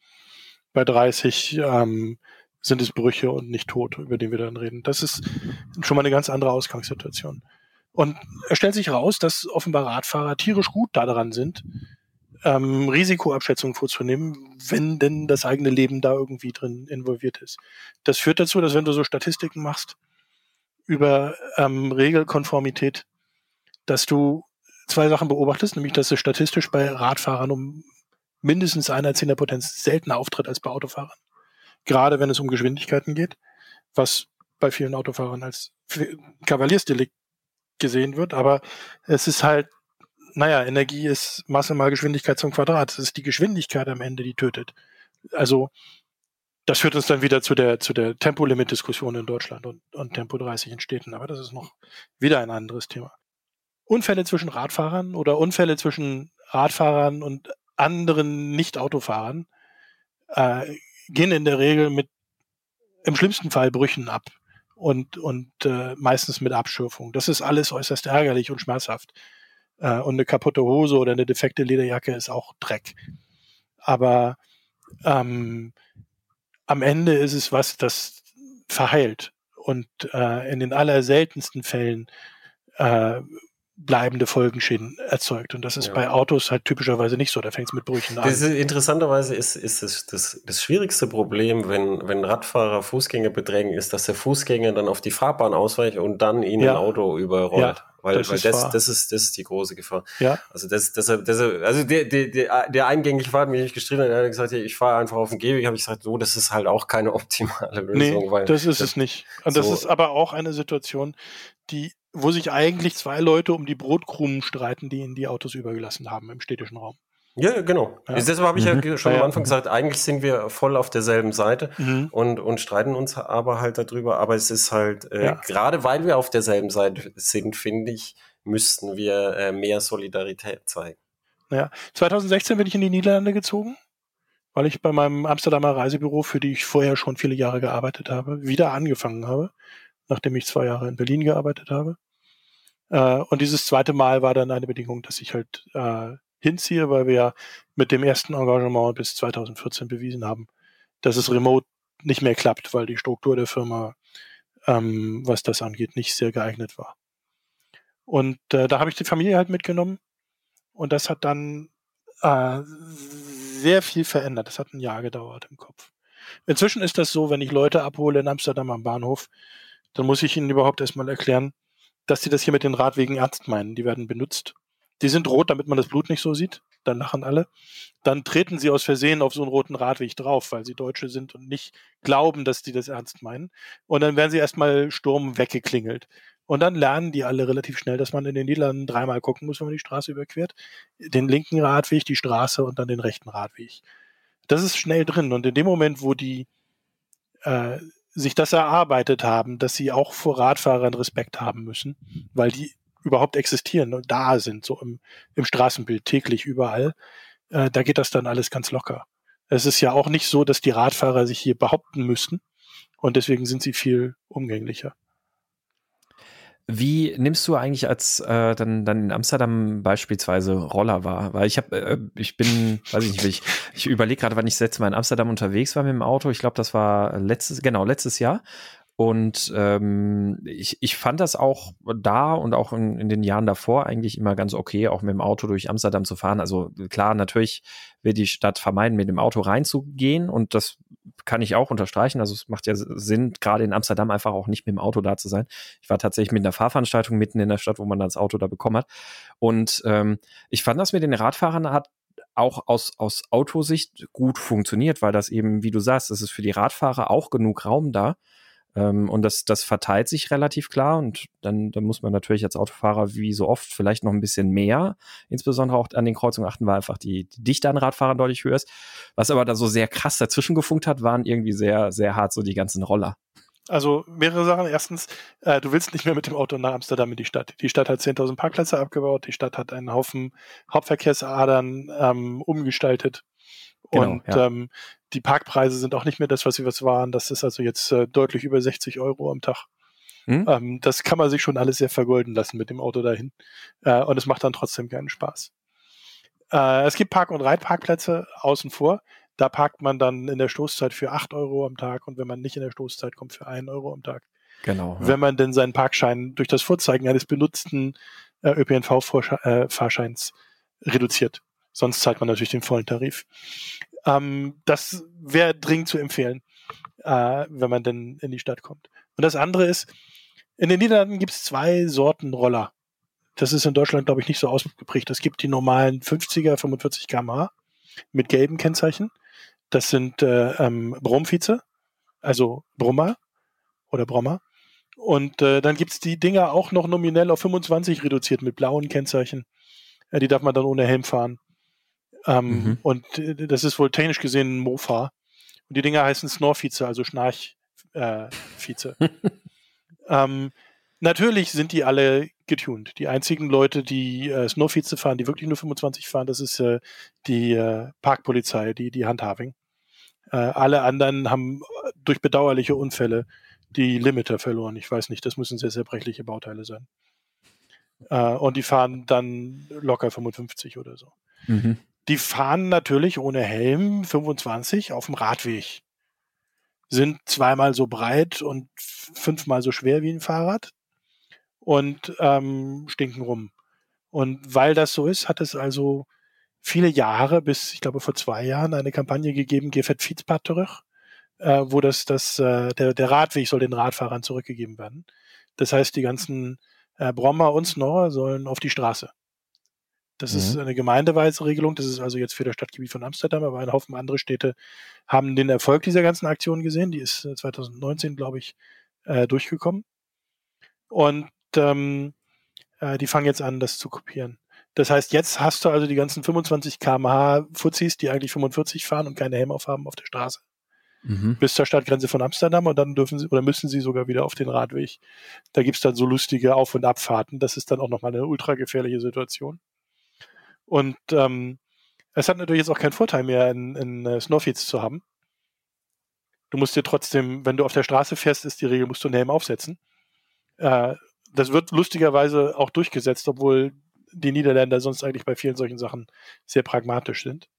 Speaker 3: Bei 30 ähm, sind es Brüche und nicht Tod, über den wir dann reden. Das ist schon mal eine ganz andere Ausgangssituation. Und es stellt sich heraus, dass offenbar Radfahrer tierisch gut daran sind, ähm, Risikoabschätzungen vorzunehmen, wenn denn das eigene Leben da irgendwie drin involviert ist. Das führt dazu, dass wenn du so Statistiken machst über ähm, Regelkonformität, dass du zwei Sachen beobachtest, nämlich dass es statistisch bei Radfahrern um mindestens einer Zehnerpotenz seltener auftritt als bei Autofahrern gerade wenn es um Geschwindigkeiten geht, was bei vielen Autofahrern als Kavaliersdelikt gesehen wird. Aber es ist halt, naja, Energie ist Masse mal Geschwindigkeit zum Quadrat. Es ist die Geschwindigkeit am Ende, die tötet. Also das führt uns dann wieder zu der, zu der Tempolimit-Diskussion in Deutschland und, und Tempo 30 in Städten. Aber das ist noch wieder ein anderes Thema. Unfälle zwischen Radfahrern oder Unfälle zwischen Radfahrern und anderen Nicht-Autofahrern äh, gehen in der Regel mit im schlimmsten Fall Brüchen ab und, und äh, meistens mit Abschürfung. Das ist alles äußerst ärgerlich und schmerzhaft. Äh, und eine kaputte Hose oder eine defekte Lederjacke ist auch Dreck. Aber ähm, am Ende ist es was, das verheilt. Und äh, in den allerseltensten Fällen äh, bleibende Folgenschäden erzeugt. Und das ist ja. bei Autos halt typischerweise nicht so. Da fängt es mit Brüchen an.
Speaker 1: Ist, interessanterweise ist, ist das, das, das schwierigste Problem, wenn, wenn Radfahrer Fußgänger bedrängen, ist, dass der Fußgänger dann auf die Fahrbahn ausweicht und dann ihn ja. ein Auto überrollt. Ja. Weil, das, weil ist das, das, ist, das ist die große Gefahr.
Speaker 3: Ja.
Speaker 1: Also das, das, das, also der, der, der, eingängige Fahrt mich nicht gestritten, der hat gesagt, ich fahre einfach auf den Gehweg, habe ich gesagt, so, das ist halt auch keine optimale
Speaker 3: Lösung. Nee, weil das ist das, es nicht. Und das so ist aber auch eine Situation, die wo sich eigentlich zwei Leute um die Brotkrumen streiten, die ihnen die Autos übergelassen haben im städtischen Raum.
Speaker 1: Ja, genau. Ja. Deshalb habe ich mhm. ja schon am Anfang gesagt, eigentlich sind wir voll auf derselben Seite mhm. und, und streiten uns aber halt darüber. Aber es ist halt, äh, ja. gerade weil wir auf derselben Seite sind, finde ich, müssten wir äh, mehr Solidarität zeigen.
Speaker 3: Ja, 2016 bin ich in die Niederlande gezogen, weil ich bei meinem Amsterdamer Reisebüro, für die ich vorher schon viele Jahre gearbeitet habe, wieder angefangen habe nachdem ich zwei Jahre in Berlin gearbeitet habe. Äh, und dieses zweite Mal war dann eine Bedingung, dass ich halt äh, hinziehe, weil wir ja mit dem ersten Engagement bis 2014 bewiesen haben, dass es remote nicht mehr klappt, weil die Struktur der Firma ähm, was das angeht, nicht sehr geeignet war. Und äh, da habe ich die Familie halt mitgenommen und das hat dann äh, sehr viel verändert. Das hat ein Jahr gedauert im Kopf. Inzwischen ist das so, wenn ich Leute abhole in Amsterdam am Bahnhof, dann muss ich ihnen überhaupt erstmal erklären, dass sie das hier mit den Radwegen ernst meinen. Die werden benutzt. Die sind rot, damit man das Blut nicht so sieht. Dann lachen alle. Dann treten sie aus Versehen auf so einen roten Radweg drauf, weil sie Deutsche sind und nicht glauben, dass die das ernst meinen. Und dann werden sie erstmal Sturm weggeklingelt. Und dann lernen die alle relativ schnell, dass man in den Niederlanden dreimal gucken muss, wenn man die Straße überquert. Den linken Radweg, die Straße und dann den rechten Radweg. Das ist schnell drin. Und in dem Moment, wo die äh, sich das erarbeitet haben, dass sie auch vor Radfahrern Respekt haben müssen, weil die überhaupt existieren und da sind, so im, im Straßenbild täglich überall, äh, da geht das dann alles ganz locker. Es ist ja auch nicht so, dass die Radfahrer sich hier behaupten müssten und deswegen sind sie viel umgänglicher.
Speaker 2: Wie nimmst du eigentlich als äh, dann, dann in Amsterdam beispielsweise Roller wahr? Weil ich habe, äh, ich bin, weiß ich nicht, ich, ich überlege gerade, wann ich das letzte Mal in Amsterdam unterwegs war mit dem Auto. Ich glaube, das war letztes, genau, letztes Jahr. Und ähm, ich, ich fand das auch da und auch in, in den Jahren davor eigentlich immer ganz okay, auch mit dem Auto durch Amsterdam zu fahren. Also klar, natürlich will die Stadt vermeiden, mit dem Auto reinzugehen und das kann ich auch unterstreichen. Also es macht ja Sinn, gerade in Amsterdam einfach auch nicht mit dem Auto da zu sein. Ich war tatsächlich mit einer Fahrveranstaltung mitten in der Stadt, wo man das Auto da bekommen hat. Und ähm, ich fand das mit den Radfahrern hat auch aus, aus Autosicht gut funktioniert, weil das eben, wie du sagst, es ist für die Radfahrer auch genug Raum da und das, das verteilt sich relativ klar und dann, dann muss man natürlich als Autofahrer wie so oft vielleicht noch ein bisschen mehr, insbesondere auch an den Kreuzungen achten, weil einfach die, die Dichte an Radfahrern deutlich höher ist. Was aber da so sehr krass dazwischen gefunkt hat, waren irgendwie sehr, sehr hart so die ganzen Roller.
Speaker 3: Also mehrere Sachen. Erstens, äh, du willst nicht mehr mit dem Auto nach Amsterdam in die Stadt. Die Stadt hat 10.000 Parkplätze abgebaut, die Stadt hat einen Haufen Hauptverkehrsadern ähm, umgestaltet. Genau, und ja. ähm, die Parkpreise sind auch nicht mehr das, was sie was waren. Das ist also jetzt äh, deutlich über 60 Euro am Tag. Hm? Ähm, das kann man sich schon alles sehr vergolden lassen mit dem Auto dahin. Äh, und es macht dann trotzdem keinen Spaß. Äh, es gibt Park- und Reitparkplätze außen vor. Da parkt man dann in der Stoßzeit für 8 Euro am Tag und wenn man nicht in der Stoßzeit kommt, für 1 Euro am Tag.
Speaker 2: Genau.
Speaker 3: Ja. Wenn man denn seinen Parkschein durch das Vorzeigen eines benutzten äh, ÖPNV-Fahrscheins äh, reduziert. Sonst zahlt man natürlich den vollen Tarif. Ähm, das wäre dringend zu empfehlen, äh, wenn man denn in die Stadt kommt. Und das andere ist, in den Niederlanden gibt es zwei Sorten Roller. Das ist in Deutschland, glaube ich, nicht so ausgeprägt. Es gibt die normalen 50er, 45 km/h mit gelben Kennzeichen. Das sind äh, ähm, Brummvize, also Brummer oder Brommer. Und äh, dann gibt's die Dinger auch noch nominell auf 25 reduziert mit blauen Kennzeichen. Äh, die darf man dann ohne Helm fahren. Ähm, mhm. Und äh, das ist wohl technisch gesehen ein Mofa. Und die Dinger heißen Snorvize, also Schnarchvize. Äh, ähm, natürlich sind die alle getuned. Die einzigen Leute, die äh, Snorvize fahren, die wirklich nur 25 fahren, das ist äh, die äh, Parkpolizei, die, die Handhaving. Äh, alle anderen haben äh, durch bedauerliche Unfälle die Limiter verloren. Ich weiß nicht, das müssen sehr zerbrechliche Bauteile sein. Äh, und die fahren dann locker 55 oder so. Mhm. Die fahren natürlich ohne Helm 25 auf dem Radweg. Sind zweimal so breit und fünfmal so schwer wie ein Fahrrad und ähm, stinken rum. Und weil das so ist, hat es also viele Jahre, bis ich glaube vor zwei Jahren, eine Kampagne gegeben, Gefett Fietspad zurück, äh, wo das, das, äh, der, der Radweg soll den Radfahrern zurückgegeben werden. Das heißt, die ganzen äh, Brommer und Snorrer sollen auf die Straße. Das mhm. ist eine gemeindeweise Regelung. Das ist also jetzt für das Stadtgebiet von Amsterdam, aber ein Haufen andere Städte haben den Erfolg dieser ganzen Aktion gesehen. Die ist 2019, äh, glaube ich, äh, durchgekommen. Und ähm, äh, die fangen jetzt an, das zu kopieren. Das heißt, jetzt hast du also die ganzen 25 km/h Fuzis, die eigentlich 45 fahren und keine Helm aufhaben auf der Straße. Mhm. Bis zur Stadtgrenze von Amsterdam und dann dürfen sie oder müssen sie sogar wieder auf den Radweg. Da gibt's dann so lustige Auf- und Abfahrten. Das ist dann auch nochmal eine ultra gefährliche Situation. Und ähm, es hat natürlich jetzt auch keinen Vorteil mehr, in, in uh, Snowfields zu haben. Du musst dir trotzdem, wenn du auf der Straße fährst, ist die Regel, musst du einen Helm aufsetzen. Äh, das wird lustigerweise auch durchgesetzt, obwohl die Niederländer sonst eigentlich bei vielen solchen Sachen sehr pragmatisch sind.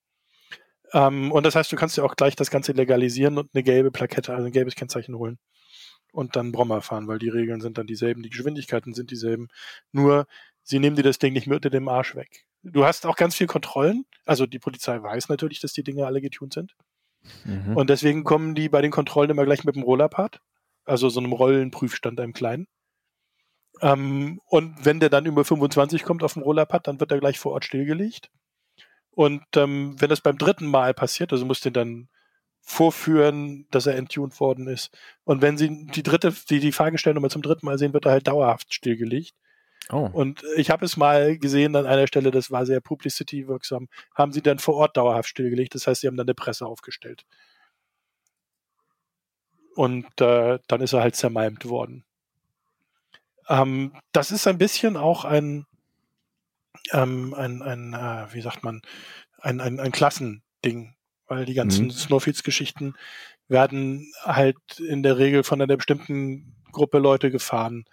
Speaker 3: Ähm, und das heißt, du kannst dir auch gleich das Ganze legalisieren und eine gelbe Plakette, also ein gelbes Kennzeichen holen. und dann Brommer fahren, weil die Regeln sind dann dieselben, die Geschwindigkeiten sind dieselben. Nur sie nehmen dir das Ding nicht mehr unter dem Arsch weg. Du hast auch ganz viel Kontrollen. Also die Polizei weiß natürlich, dass die Dinge alle getuned sind. Mhm. Und deswegen kommen die bei den Kontrollen immer gleich mit dem Rollerpad, also so einem Rollenprüfstand, einem kleinen. Ähm, und wenn der dann über 25 kommt auf dem Rollerpad, dann wird er gleich vor Ort stillgelegt. Und ähm, wenn das beim dritten Mal passiert, also muss den dann vorführen, dass er enttuned worden ist. Und wenn sie die dritte, die, die Fahrgestellnummer zum dritten Mal sehen, wird er halt dauerhaft stillgelegt. Oh. Und ich habe es mal gesehen an einer Stelle, das war sehr publicity-wirksam, haben sie dann vor Ort dauerhaft stillgelegt. Das heißt, sie haben dann eine Presse aufgestellt. Und äh, dann ist er halt zermalmt worden. Ähm, das ist ein bisschen auch ein, ähm, ein, ein äh, wie sagt man, ein, ein, ein Klassending, weil die ganzen mhm. Snowfields-Geschichten werden halt in der Regel von einer bestimmten Gruppe Leute gefahren,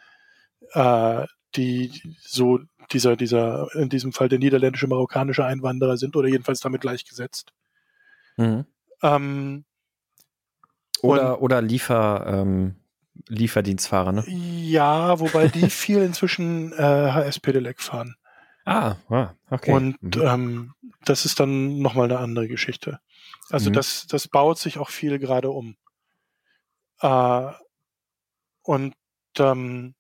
Speaker 3: äh, die so dieser, dieser, in diesem Fall der niederländische, marokkanische Einwanderer sind oder jedenfalls damit gleichgesetzt.
Speaker 2: Mhm. Ähm, oder, oder Liefer, ähm, Lieferdienstfahrer, ne?
Speaker 3: Ja, wobei die viel inzwischen äh, HS Pedelec fahren.
Speaker 2: Ah, ah, okay.
Speaker 3: Und mhm. ähm, das ist dann nochmal eine andere Geschichte. Also mhm. das, das baut sich auch viel gerade um. Äh, und ähm,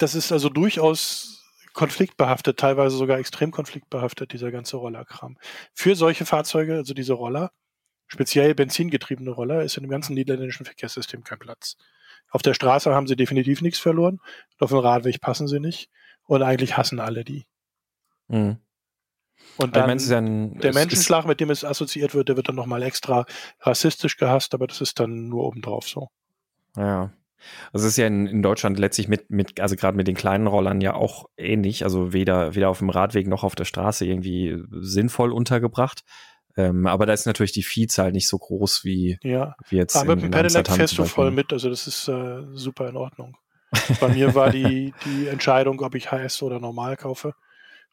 Speaker 3: das ist also durchaus konfliktbehaftet, teilweise sogar extrem konfliktbehaftet, dieser ganze Rollerkram. Für solche Fahrzeuge, also diese Roller, speziell benzingetriebene Roller, ist in dem ganzen niederländischen Verkehrssystem kein Platz. Auf der Straße haben sie definitiv nichts verloren, auf dem Radweg passen sie nicht und eigentlich hassen alle die. Mhm. Und dann also dann, der Menschenschlag, mit dem es assoziiert wird, der wird dann nochmal extra rassistisch gehasst, aber das ist dann nur obendrauf so.
Speaker 2: Ja. Also es ist ja in, in Deutschland letztlich mit, mit, also gerade mit den kleinen Rollern ja auch ähnlich, also weder, weder auf dem Radweg noch auf der Straße irgendwie sinnvoll untergebracht. Ähm, aber da ist natürlich die Vielzahl nicht so groß wie,
Speaker 3: ja.
Speaker 2: wie jetzt.
Speaker 3: Aber mit dem Pedelec fährst du voll mit, also das ist äh, super in Ordnung. Bei mir war die, die Entscheidung, ob ich HS oder normal kaufe.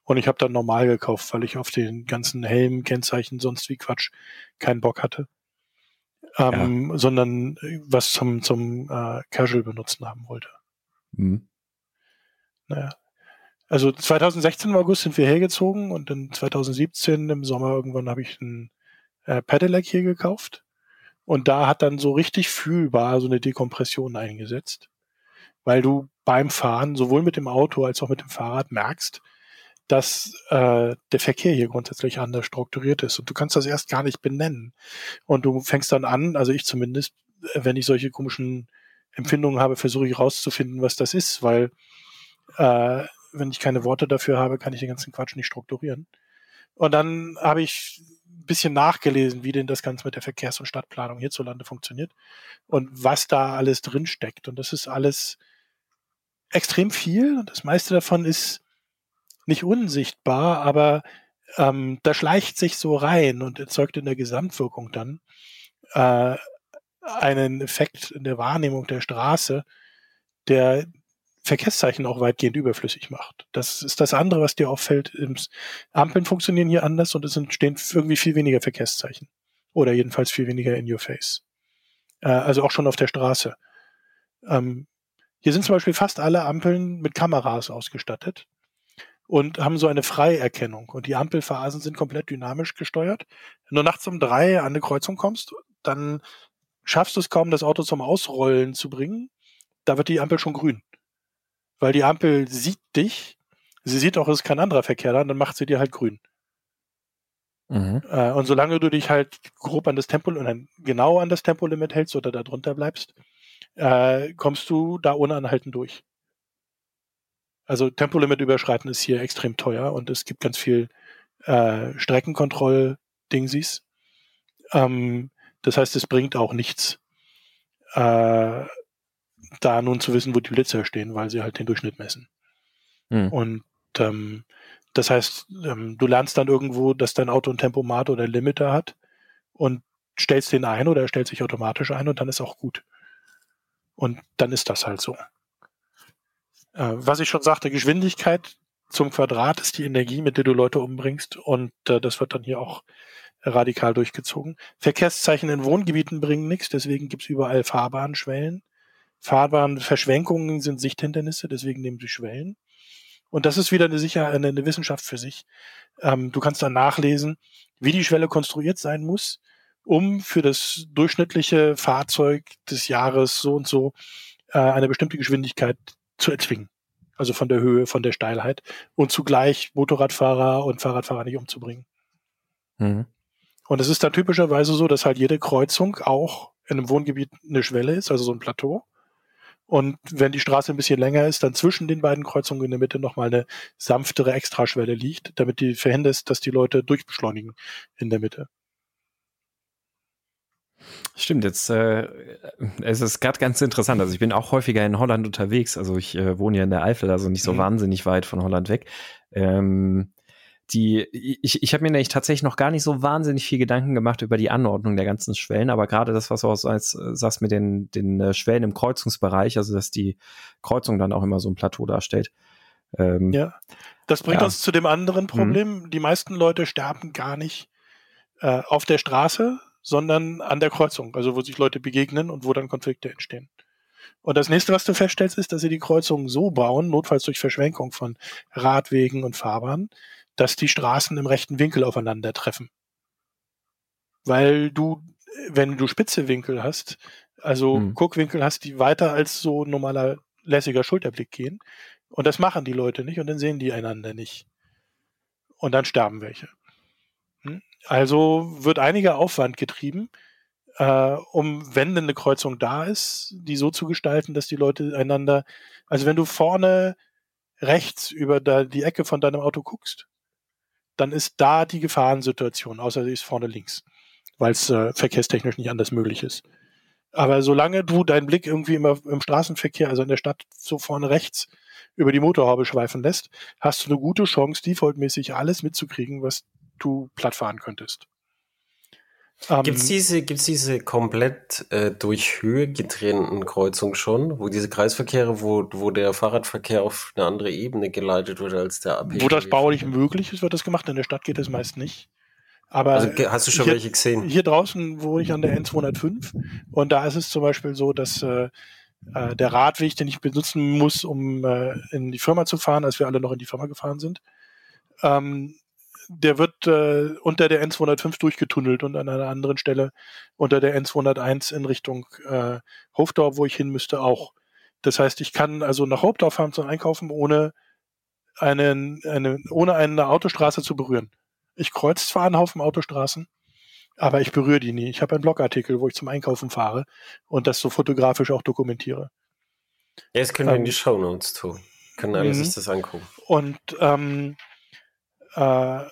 Speaker 3: Und ich habe dann normal gekauft, weil ich auf den ganzen Helm, Kennzeichen, sonst wie Quatsch keinen Bock hatte ähm, ja. sondern äh, was zum, zum äh, Casual benutzen haben wollte. Mhm. Naja. Also 2016 im August sind wir hergezogen und dann 2017 im Sommer irgendwann habe ich ein äh, Pedelec hier gekauft. Und da hat dann so richtig fühlbar so eine Dekompression eingesetzt, weil du beim Fahren sowohl mit dem Auto als auch mit dem Fahrrad merkst, dass äh, der Verkehr hier grundsätzlich anders strukturiert ist. Und du kannst das erst gar nicht benennen. Und du fängst dann an, also ich zumindest, wenn ich solche komischen Empfindungen habe, versuche ich rauszufinden, was das ist, weil äh, wenn ich keine Worte dafür habe, kann ich den ganzen Quatsch nicht strukturieren. Und dann habe ich ein bisschen nachgelesen, wie denn das Ganze mit der Verkehrs- und Stadtplanung hierzulande funktioniert und was da alles drin steckt. Und das ist alles extrem viel. Und das meiste davon ist nicht unsichtbar, aber ähm, da schleicht sich so rein und erzeugt in der Gesamtwirkung dann äh, einen Effekt in der Wahrnehmung der Straße, der Verkehrszeichen auch weitgehend überflüssig macht. Das ist das andere, was dir auffällt. Ampeln funktionieren hier anders und es entstehen irgendwie viel weniger Verkehrszeichen. Oder jedenfalls viel weniger in your face. Äh, also auch schon auf der Straße. Ähm, hier sind zum Beispiel fast alle Ampeln mit Kameras ausgestattet und haben so eine Freierkennung. Und die Ampelphasen sind komplett dynamisch gesteuert. Wenn du nachts um drei an eine Kreuzung kommst, dann schaffst du es kaum, das Auto zum Ausrollen zu bringen. Da wird die Ampel schon grün. Weil die Ampel sieht dich, sie sieht auch, es ist kein anderer Verkehr da, dann macht sie dir halt grün. Mhm. Äh, und solange du dich halt grob an das Tempo, genau an das Tempolimit hältst oder da drunter bleibst, äh, kommst du da ohne Anhalten durch. Also Tempolimit überschreiten ist hier extrem teuer und es gibt ganz viel äh, Streckenkontroll-Dingsies. Ähm, das heißt, es bringt auch nichts, äh, da nun zu wissen, wo die Blitzer stehen, weil sie halt den Durchschnitt messen. Hm. Und ähm, das heißt, ähm, du lernst dann irgendwo, dass dein Auto ein Tempomat oder Limiter hat und stellst den ein oder er stellt sich automatisch ein und dann ist auch gut. Und dann ist das halt so. Äh, was ich schon sagte, Geschwindigkeit zum Quadrat ist die Energie, mit der du Leute umbringst und äh, das wird dann hier auch radikal durchgezogen. Verkehrszeichen in Wohngebieten bringen nichts, deswegen gibt's überall Fahrbahnschwellen. Fahrbahnverschwenkungen sind Sichthindernisse, deswegen nehmen sie Schwellen. Und das ist wieder eine Sicherheit, eine, eine Wissenschaft für sich. Ähm, du kannst dann nachlesen, wie die Schwelle konstruiert sein muss, um für das durchschnittliche Fahrzeug des Jahres so und so äh, eine bestimmte Geschwindigkeit zu erzwingen. Also von der Höhe, von der Steilheit und zugleich Motorradfahrer und Fahrradfahrer nicht umzubringen. Mhm. Und es ist dann typischerweise so, dass halt jede Kreuzung auch in einem Wohngebiet eine Schwelle ist, also so ein Plateau. Und wenn die Straße ein bisschen länger ist, dann zwischen den beiden Kreuzungen in der Mitte nochmal eine sanftere Extraschwelle liegt, damit die verhindert, dass die Leute durchbeschleunigen in der Mitte.
Speaker 2: Stimmt, jetzt äh, es ist gerade ganz interessant. Also ich bin auch häufiger in Holland unterwegs. Also ich äh, wohne ja in der Eifel, also nicht so mhm. wahnsinnig weit von Holland weg. Ähm, die, ich, ich habe mir nämlich tatsächlich noch gar nicht so wahnsinnig viel Gedanken gemacht über die Anordnung der ganzen Schwellen, aber gerade das, was du auch als, äh, sagst mit den, den äh, Schwellen im Kreuzungsbereich, also dass die Kreuzung dann auch immer so ein Plateau darstellt.
Speaker 3: Ähm, ja, das bringt ja. uns zu dem anderen mhm. Problem. Mhm. Die meisten Leute sterben gar nicht äh, auf der Straße, sondern an der Kreuzung, also wo sich Leute begegnen und wo dann Konflikte entstehen. Und das nächste, was du feststellst, ist, dass sie die Kreuzungen so bauen, notfalls durch Verschwenkung von Radwegen und Fahrbahnen, dass die Straßen im rechten Winkel aufeinandertreffen. Weil du, wenn du spitze Winkel hast, also hm. Guckwinkel hast, die weiter als so normaler lässiger Schulterblick gehen. Und das machen die Leute nicht und dann sehen die einander nicht. Und dann sterben welche. Also wird einiger Aufwand getrieben, äh, um, wenn denn eine Kreuzung da ist, die so zu gestalten, dass die Leute einander, also wenn du vorne rechts über da die Ecke von deinem Auto guckst, dann ist da die Gefahrensituation, außer sie ist vorne links, weil es äh, verkehrstechnisch nicht anders möglich ist. Aber solange du deinen Blick irgendwie immer im Straßenverkehr, also in der Stadt so vorne rechts über die Motorhaube schweifen lässt, hast du eine gute Chance, defaultmäßig alles mitzukriegen, was du plattfahren könntest.
Speaker 1: Ähm, Gibt es diese, gibt's diese komplett äh, durch Höhe getrennten Kreuzungen schon, wo diese Kreisverkehre, wo, wo der Fahrradverkehr auf eine andere Ebene geleitet wird als der
Speaker 3: AP? Wo das baulich möglich ist, wird das gemacht. In der Stadt geht das meist nicht. Aber
Speaker 1: also, hast du schon
Speaker 3: hier,
Speaker 1: welche gesehen?
Speaker 3: Hier draußen wohne ich an der N205 und da ist es zum Beispiel so, dass äh, äh, der Radweg, den ich benutzen muss, um äh, in die Firma zu fahren, als wir alle noch in die Firma gefahren sind, ähm, der wird äh, unter der N205 durchgetunnelt und an einer anderen Stelle unter der N201 in Richtung äh, Hofdorf, wo ich hin müsste, auch. Das heißt, ich kann also nach Hofdorf fahren zum Einkaufen, ohne, einen, eine, ohne eine Autostraße zu berühren. Ich kreuze zwar einen Haufen Autostraßen, aber ich berühre die nie. Ich habe einen Blogartikel, wo ich zum Einkaufen fahre und das so fotografisch auch dokumentiere.
Speaker 1: Ja, das können wir ähm, in die Show Notes tun. Können alle sich mhm. das angucken.
Speaker 3: Und ähm, äh,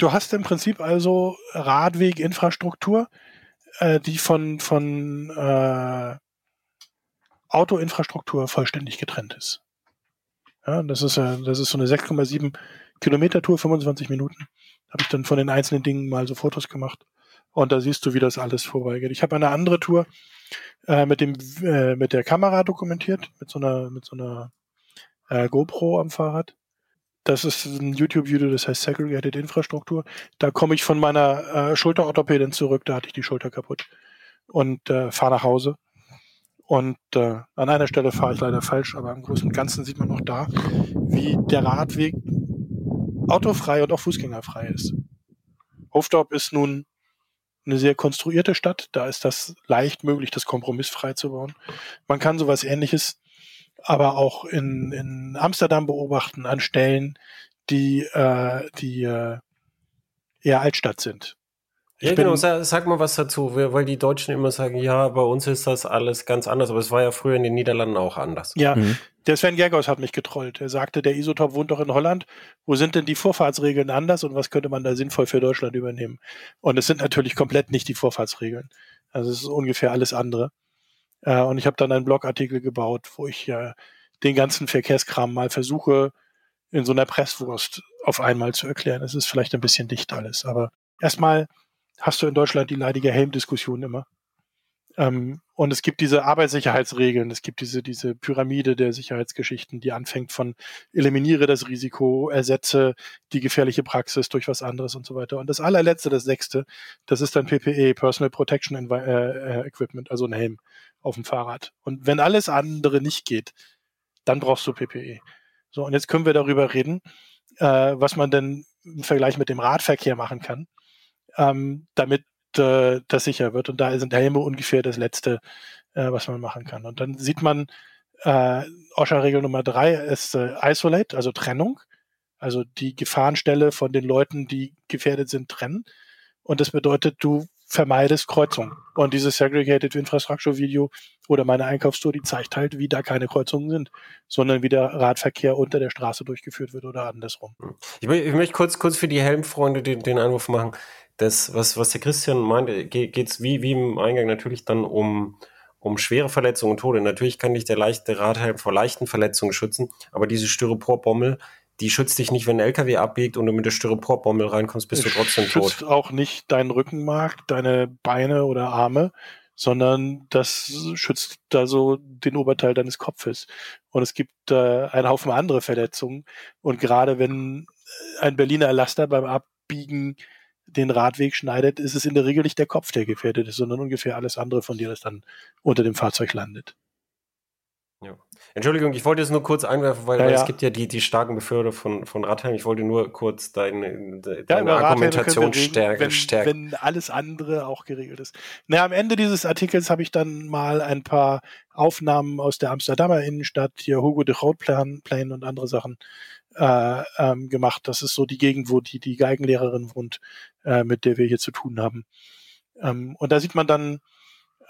Speaker 3: Du hast im Prinzip also Radweginfrastruktur, äh, die von, von äh, Autoinfrastruktur vollständig getrennt ist. Ja, das ist, äh, das ist so eine 6,7 Kilometer Tour, 25 Minuten. Habe ich dann von den einzelnen Dingen mal so Fotos gemacht. Und da siehst du, wie das alles vorbeigeht. Ich habe eine andere Tour äh, mit dem äh, mit der Kamera dokumentiert, mit so einer mit so einer äh, GoPro am Fahrrad. Das ist ein YouTube-Video, das heißt Segregated Infrastruktur. Da komme ich von meiner äh, Schulterorthopädin zurück, da hatte ich die Schulter kaputt und äh, fahre nach Hause. Und äh, an einer Stelle fahre ich leider falsch, aber im Großen und Ganzen sieht man noch da, wie der Radweg autofrei und auch fußgängerfrei ist. Hofdorp ist nun eine sehr konstruierte Stadt. Da ist das leicht möglich, das kompromissfrei zu bauen. Man kann sowas ähnliches aber auch in, in Amsterdam beobachten an Stellen, die, äh, die äh, eher Altstadt sind.
Speaker 1: Ich ja, genau, sag, sag, mal was dazu, weil die Deutschen immer sagen, ja, bei uns ist das alles ganz anders, aber es war ja früher in den Niederlanden auch anders.
Speaker 3: Ja, mhm. der Sven Gergos hat mich getrollt. Er sagte, der Isotop wohnt doch in Holland. Wo sind denn die Vorfahrtsregeln anders und was könnte man da sinnvoll für Deutschland übernehmen? Und es sind natürlich komplett nicht die Vorfahrtsregeln. Also es ist ungefähr alles andere. Äh, und ich habe dann einen Blogartikel gebaut, wo ich äh, den ganzen Verkehrskram mal versuche, in so einer Presswurst auf einmal zu erklären. Es ist vielleicht ein bisschen dicht alles, aber erstmal hast du in Deutschland die leidige Helm-Diskussion immer. Ähm, und es gibt diese Arbeitssicherheitsregeln, es gibt diese, diese Pyramide der Sicherheitsgeschichten, die anfängt von eliminiere das Risiko, ersetze die gefährliche Praxis durch was anderes und so weiter. Und das allerletzte, das sechste, das ist dann PPE, Personal Protection äh, äh, Equipment, also ein Helm. Auf dem Fahrrad. Und wenn alles andere nicht geht, dann brauchst du PPE. So, und jetzt können wir darüber reden, äh, was man denn im Vergleich mit dem Radverkehr machen kann, ähm, damit äh, das sicher wird. Und da sind Helme ungefähr das Letzte, äh, was man machen kann. Und dann sieht man, äh, OSHA-Regel Nummer drei ist äh, Isolate, also Trennung. Also die Gefahrenstelle von den Leuten, die gefährdet sind, trennen. Und das bedeutet, du vermeidest Kreuzungen. Und dieses Segregated Infrastructure Video oder meine Einkaufstour, die zeigt halt, wie da keine Kreuzungen sind, sondern wie der Radverkehr unter der Straße durchgeführt wird oder andersrum.
Speaker 1: Ich, ich möchte kurz, kurz für die Helmfreunde den, den Einwurf machen. Das, was, was der Christian meinte, geht es wie, wie im Eingang natürlich dann um, um schwere Verletzungen und Tode. Natürlich kann dich der leichte Radhelm vor leichten Verletzungen schützen, aber diese Styroporbommel, die schützt dich nicht, wenn ein LKW abbiegt und du mit der Styroporbommel reinkommst, bist du trotzdem
Speaker 3: tot. Schützt auch nicht deinen Rückenmark, deine Beine oder Arme, sondern das schützt da so den Oberteil deines Kopfes. Und es gibt äh, einen Haufen andere Verletzungen. Und gerade wenn ein Berliner Laster beim Abbiegen den Radweg schneidet, ist es in der Regel nicht der Kopf, der gefährdet ist, sondern ungefähr alles andere von dir, das dann unter dem Fahrzeug landet.
Speaker 1: Ja. Entschuldigung, ich wollte es nur kurz einwerfen, weil, ja, weil ja. es gibt ja die, die starken Befürder von, von Radhelm. Ich wollte nur kurz deine, deine ja, Argumentation stärken,
Speaker 3: wenn, stärken. Wenn alles andere auch geregelt ist. Na, am Ende dieses Artikels habe ich dann mal ein paar Aufnahmen aus der Amsterdamer Innenstadt, hier Hugo de Roodplan und andere Sachen äh, ähm, gemacht. Das ist so die Gegend, wo die, die Geigenlehrerin wohnt, äh, mit der wir hier zu tun haben. Ähm, und da sieht man dann,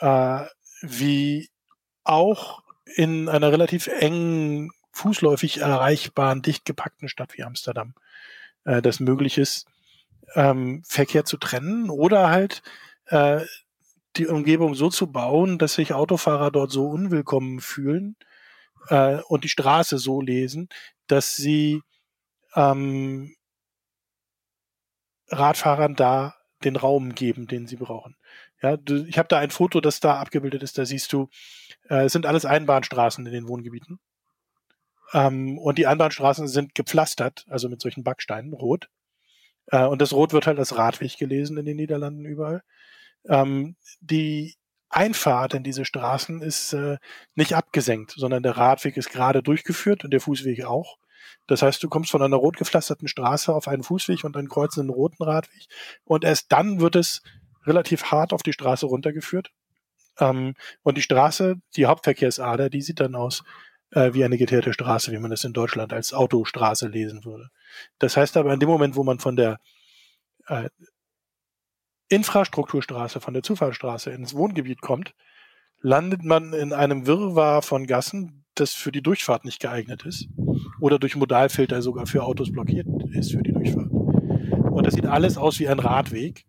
Speaker 3: äh, wie auch in einer relativ engen, fußläufig erreichbaren, dicht gepackten Stadt wie Amsterdam äh, das möglich ist, ähm, Verkehr zu trennen oder halt äh, die Umgebung so zu bauen, dass sich Autofahrer dort so unwillkommen fühlen äh, und die Straße so lesen, dass sie ähm, Radfahrern da den Raum geben, den sie brauchen. Ja, du, ich habe da ein Foto, das da abgebildet ist. Da siehst du, äh, es sind alles Einbahnstraßen in den Wohngebieten. Ähm, und die Einbahnstraßen sind gepflastert, also mit solchen Backsteinen, rot. Äh, und das Rot wird halt als Radweg gelesen in den Niederlanden überall. Ähm, die Einfahrt in diese Straßen ist äh, nicht abgesenkt, sondern der Radweg ist gerade durchgeführt und der Fußweg auch. Das heißt, du kommst von einer rot gepflasterten Straße auf einen Fußweg und einen kreuzenden roten Radweg und erst dann wird es relativ hart auf die Straße runtergeführt. Ähm, und die Straße, die Hauptverkehrsader, die sieht dann aus äh, wie eine geteerte Straße, wie man das in Deutschland als Autostraße lesen würde. Das heißt aber, in dem Moment, wo man von der äh, Infrastrukturstraße, von der Zufallsstraße ins Wohngebiet kommt, landet man in einem Wirrwarr von Gassen, das für die Durchfahrt nicht geeignet ist oder durch Modalfilter sogar für Autos blockiert ist für die Durchfahrt. Und das sieht alles aus wie ein Radweg.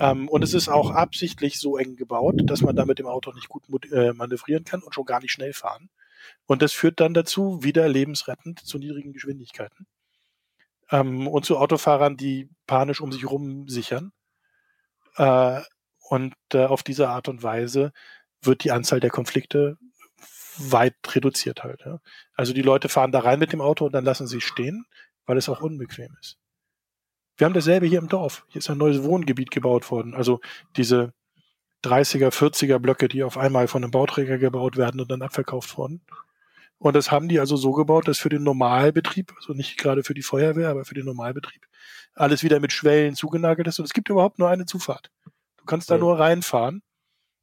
Speaker 3: Ähm, und es ist auch absichtlich so eng gebaut, dass man da mit dem Auto nicht gut äh, manövrieren kann und schon gar nicht schnell fahren. Und das führt dann dazu, wieder lebensrettend zu niedrigen Geschwindigkeiten. Ähm, und zu Autofahrern, die panisch um sich rum sichern. Äh, und äh, auf diese Art und Weise wird die Anzahl der Konflikte weit reduziert halt. Ja. Also die Leute fahren da rein mit dem Auto und dann lassen sie stehen, weil es auch unbequem ist. Wir haben dasselbe hier im Dorf. Hier ist ein neues Wohngebiet gebaut worden. Also diese 30er, 40er Blöcke, die auf einmal von einem Bauträger gebaut werden und dann abverkauft wurden. Und das haben die also so gebaut, dass für den Normalbetrieb, also nicht gerade für die Feuerwehr, aber für den Normalbetrieb, alles wieder mit Schwellen zugenagelt ist. Und es gibt überhaupt nur eine Zufahrt. Du kannst da ja. nur reinfahren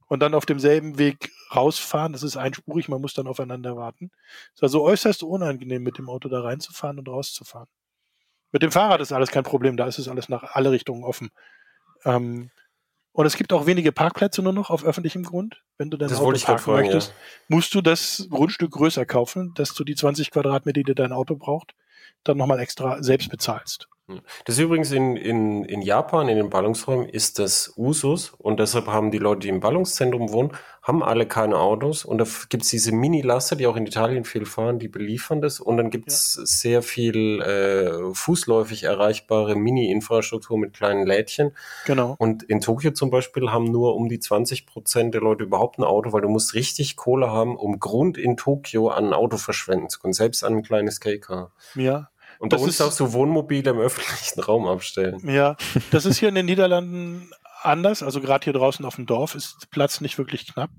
Speaker 3: und dann auf demselben Weg rausfahren. Das ist einspurig, man muss dann aufeinander warten. Es ist also äußerst unangenehm, mit dem Auto da reinzufahren und rauszufahren. Mit dem Fahrrad ist alles kein Problem, da ist es alles nach alle Richtungen offen. Ähm, und es gibt auch wenige Parkplätze nur noch auf öffentlichem Grund. Wenn du dein das Auto parken fragen, möchtest, ja. musst du das Grundstück größer kaufen, dass du die 20 Quadratmeter, die dein Auto braucht, dann nochmal extra selbst bezahlst.
Speaker 1: Das ist übrigens in, in, in Japan, in den Ballungsräumen, ist das Usus und deshalb haben die Leute, die im Ballungszentrum wohnen, haben alle keine Autos und da gibt es diese Mini-Laster, die auch in Italien viel fahren, die beliefern das und dann gibt es ja. sehr viel äh, fußläufig erreichbare Mini-Infrastruktur mit kleinen Lädchen.
Speaker 3: Genau.
Speaker 1: Und in Tokio zum Beispiel haben nur um die 20 Prozent der Leute überhaupt ein Auto, weil du musst richtig Kohle haben, um Grund in Tokio an ein Auto verschwenden zu können, selbst an ein kleines K-Car.
Speaker 3: Ja,
Speaker 1: und das bei uns ist auch so Wohnmobile im öffentlichen Raum abstellen.
Speaker 3: Ja, das ist hier in den Niederlanden anders. Also gerade hier draußen auf dem Dorf ist Platz nicht wirklich knapp.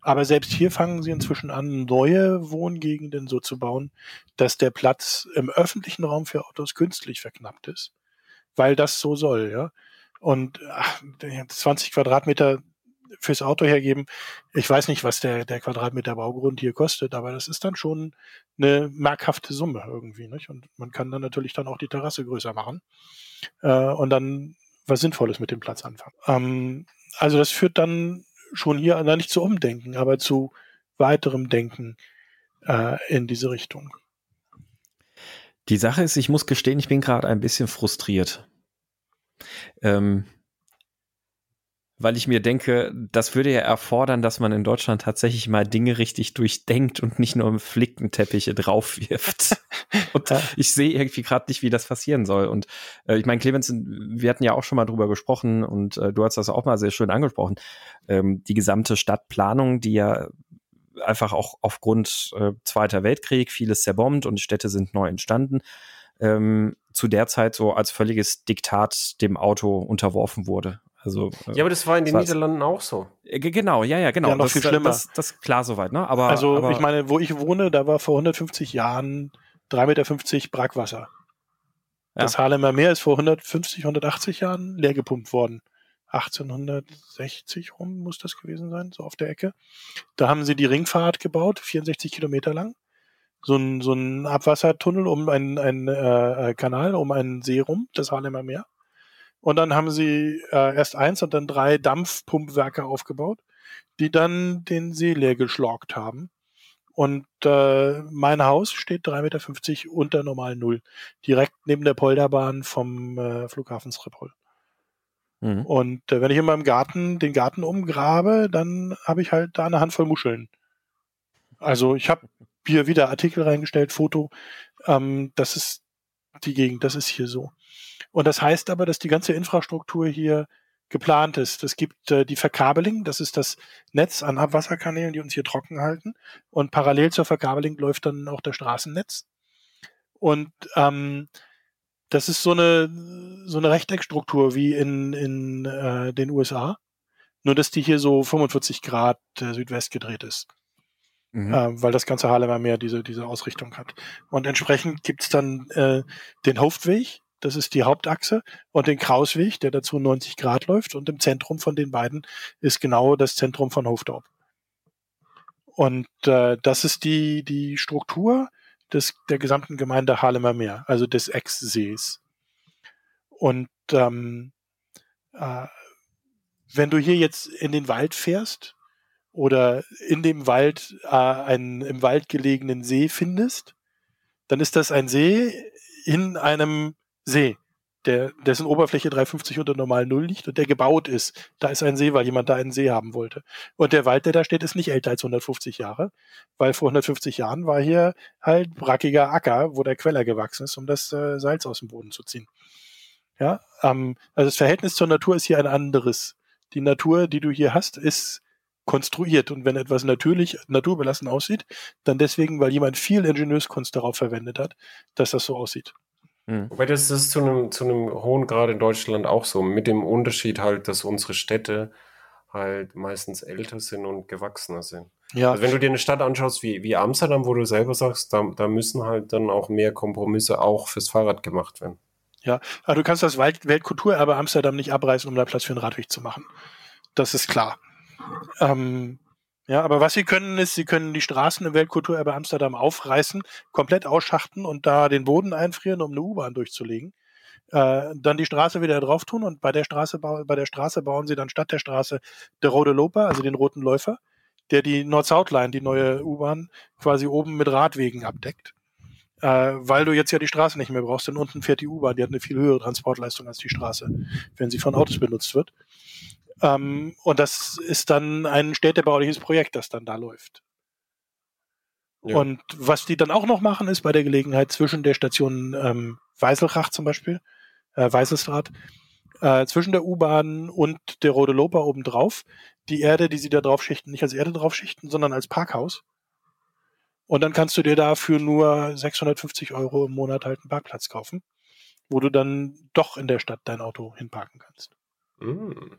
Speaker 3: Aber selbst hier fangen sie inzwischen an, neue Wohngegenden so zu bauen, dass der Platz im öffentlichen Raum für Autos künstlich verknappt ist. Weil das so soll, ja. Und ach, 20 Quadratmeter fürs Auto hergeben. Ich weiß nicht, was der, der Quadratmeter Baugrund hier kostet, aber das ist dann schon eine markhafte Summe irgendwie. Nicht? Und man kann dann natürlich dann auch die Terrasse größer machen äh, und dann was Sinnvolles mit dem Platz anfangen. Ähm, also das führt dann schon hier na, nicht zu Umdenken, aber zu weiterem Denken äh, in diese Richtung.
Speaker 2: Die Sache ist, ich muss gestehen, ich bin gerade ein bisschen frustriert. Ähm, weil ich mir denke, das würde ja erfordern, dass man in Deutschland tatsächlich mal Dinge richtig durchdenkt und nicht nur Flickenteppiche drauf wirft. und ich sehe irgendwie gerade nicht, wie das passieren soll. Und äh, ich meine, Clemens, wir hatten ja auch schon mal drüber gesprochen und äh, du hast das auch mal sehr schön angesprochen. Ähm, die gesamte Stadtplanung, die ja einfach auch aufgrund äh, Zweiter Weltkrieg vieles zerbombt und Städte sind neu entstanden. Ähm, zu der Zeit so als völliges Diktat dem Auto unterworfen wurde. Also,
Speaker 1: ja, aber das war in den Niederlanden auch so.
Speaker 2: Äh, genau, ja, ja, genau.
Speaker 3: Ja, noch
Speaker 2: das,
Speaker 3: viel schlimmer.
Speaker 2: Das, das, klar soweit, ne? Aber,
Speaker 3: also,
Speaker 2: aber,
Speaker 3: ich meine, wo ich wohne, da war vor 150 Jahren 3,50 Meter Brackwasser. Ja. Das Haarlemmer Meer ist vor 150, 180 Jahren leer gepumpt worden. 1860 rum muss das gewesen sein, so auf der Ecke. Da haben sie die Ringfahrt gebaut, 64 Kilometer lang. So ein, so ein Abwassertunnel um einen, einen äh, äh, Kanal, um einen See rum, das Haarlemmer Meer. Und dann haben sie äh, erst eins und dann drei Dampfpumpwerke aufgebaut, die dann den See leer geschlockt haben. Und äh, mein Haus steht 3,50 Meter unter normal Null, direkt neben der Polderbahn vom äh, Flughafen Schiphol. Mhm. Und äh, wenn ich in meinem Garten den Garten umgrabe, dann habe ich halt da eine Handvoll Muscheln. Also ich habe hier wieder Artikel reingestellt, Foto. Ähm, das ist die Gegend, das ist hier so. Und das heißt aber, dass die ganze Infrastruktur hier geplant ist. Es gibt äh, die Verkabeling, das ist das Netz an Abwasserkanälen, die uns hier trocken halten. Und parallel zur Verkabeling läuft dann auch das Straßennetz. Und ähm, das ist so eine so eine Rechteckstruktur wie in, in äh, den USA, nur dass die hier so 45 Grad äh, Südwest gedreht ist. Mhm. Äh, weil das ganze Harlemer Meer diese, diese Ausrichtung hat. Und entsprechend gibt's dann äh, den Hauptweg, das ist die Hauptachse, und den Krausweg, der dazu 90 Grad läuft. Und im Zentrum von den beiden ist genau das Zentrum von Hofdorp. Und äh, das ist die, die Struktur des, der gesamten Gemeinde Harlemer Meer, also des Ex-Sees. Und ähm, äh, wenn du hier jetzt in den Wald fährst oder in dem Wald äh, einen im Wald gelegenen See findest, dann ist das ein See in einem See, der, dessen Oberfläche 350 unter normal Null liegt und der gebaut ist. Da ist ein See, weil jemand da einen See haben wollte. Und der Wald, der da steht, ist nicht älter als 150 Jahre, weil vor 150 Jahren war hier halt brackiger Acker, wo der Queller gewachsen ist, um das äh, Salz aus dem Boden zu ziehen. Ja, ähm, also das Verhältnis zur Natur ist hier ein anderes. Die Natur, die du hier hast, ist konstruiert. Und wenn etwas natürlich, naturbelassen aussieht, dann deswegen, weil jemand viel Ingenieurskunst darauf verwendet hat, dass das so aussieht.
Speaker 1: Mhm. Wobei das ist zu einem, zu einem hohen Grad in Deutschland auch so, mit dem Unterschied halt, dass unsere Städte halt meistens älter sind und gewachsener sind. Ja. Also wenn du dir eine Stadt anschaust wie, wie Amsterdam, wo du selber sagst, da, da müssen halt dann auch mehr Kompromisse auch fürs Fahrrad gemacht werden.
Speaker 3: Ja, aber du kannst das Welt Weltkulturerbe Amsterdam nicht abreißen, um da Platz für einen Radweg zu machen. Das ist klar. Ähm, ja, aber was sie können, ist, sie können die Straßen im Weltkulturerbe Amsterdam aufreißen, komplett ausschachten und da den Boden einfrieren, um eine U-Bahn durchzulegen. Äh, dann die Straße wieder drauf tun und bei der Straße, bei der Straße bauen sie dann statt der Straße der Rote Loper, also den roten Läufer, der die Nord-South-Line, die neue U-Bahn, quasi oben mit Radwegen abdeckt. Äh, weil du jetzt ja die Straße nicht mehr brauchst, denn unten fährt die U-Bahn, die hat eine viel höhere Transportleistung als die Straße, wenn sie von Autos benutzt wird. Ähm, und das ist dann ein städtebauliches Projekt, das dann da läuft. Ja. Und was die dann auch noch machen, ist bei der Gelegenheit zwischen der Station ähm, Weiselrach zum Beispiel, äh, Weiselstraat, äh, zwischen der U-Bahn und der Rode Loper obendrauf, die Erde, die sie da draufschichten, nicht als Erde draufschichten, sondern als Parkhaus. Und dann kannst du dir dafür nur 650 Euro im Monat halt einen Parkplatz kaufen, wo du dann doch in der Stadt dein Auto hinparken kannst. Mm.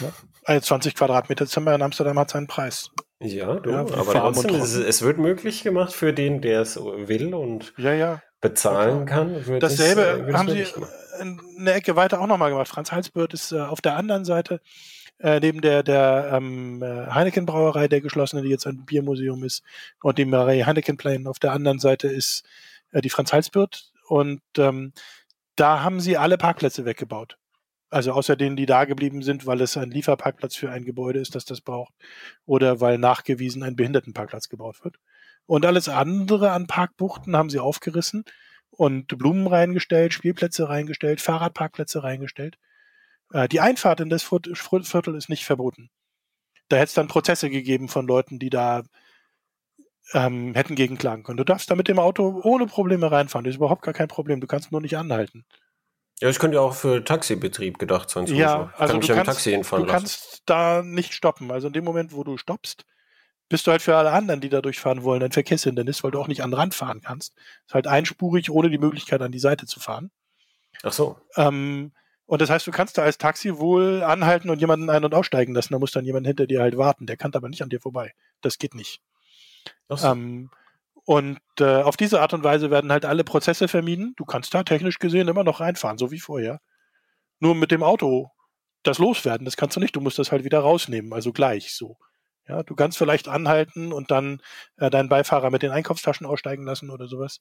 Speaker 3: Ja. 20 Quadratmeter Zimmer in Amsterdam hat seinen Preis.
Speaker 1: Ja, du, ja, aber trotzdem, es, es, wird möglich gemacht für den, der es will und
Speaker 3: ja, ja.
Speaker 1: bezahlen kann.
Speaker 3: Dasselbe es, haben sie eine Ecke weiter auch nochmal gemacht. Franz Halsbürd ist äh, auf der anderen Seite äh, neben der, der ähm, äh, Heineken Brauerei, der geschlossene, die jetzt ein Biermuseum ist, und dem Marie Heineken Plain. Auf der anderen Seite ist äh, die Franz Halsbürd und ähm, da haben sie alle Parkplätze weggebaut. Also außer denen, die da geblieben sind, weil es ein Lieferparkplatz für ein Gebäude ist, das das braucht, oder weil nachgewiesen ein Behindertenparkplatz gebaut wird. Und alles andere an Parkbuchten haben sie aufgerissen und Blumen reingestellt, Spielplätze reingestellt, Fahrradparkplätze reingestellt. Äh, die Einfahrt in das Viertel ist nicht verboten. Da hätte es dann Prozesse gegeben von Leuten, die da ähm, hätten gegenklagen können. Du darfst da mit dem Auto ohne Probleme reinfahren. Das ist überhaupt gar kein Problem. Du kannst nur nicht anhalten.
Speaker 1: Ja, es könnte ja auch für Taxibetrieb gedacht sein.
Speaker 3: Ja, also Kann du, kannst, Taxi hinfahren du kannst da nicht stoppen. Also in dem Moment, wo du stoppst, bist du halt für alle anderen, die da durchfahren wollen, ein Verkehrshindernis, weil du auch nicht an den Rand fahren kannst. Ist halt einspurig, ohne die Möglichkeit an die Seite zu fahren.
Speaker 1: Ach so.
Speaker 3: Ähm, und das heißt, du kannst da als Taxi wohl anhalten und jemanden ein- und aussteigen lassen. Da muss dann jemand hinter dir halt warten. Der kann aber nicht an dir vorbei. Das geht nicht. So. Ähm, und äh, auf diese Art und Weise werden halt alle Prozesse vermieden. Du kannst da technisch gesehen immer noch reinfahren, so wie vorher. Nur mit dem Auto das loswerden, das kannst du nicht. Du musst das halt wieder rausnehmen, also gleich so. Ja, du kannst vielleicht anhalten und dann äh, deinen Beifahrer mit den Einkaufstaschen aussteigen lassen oder sowas.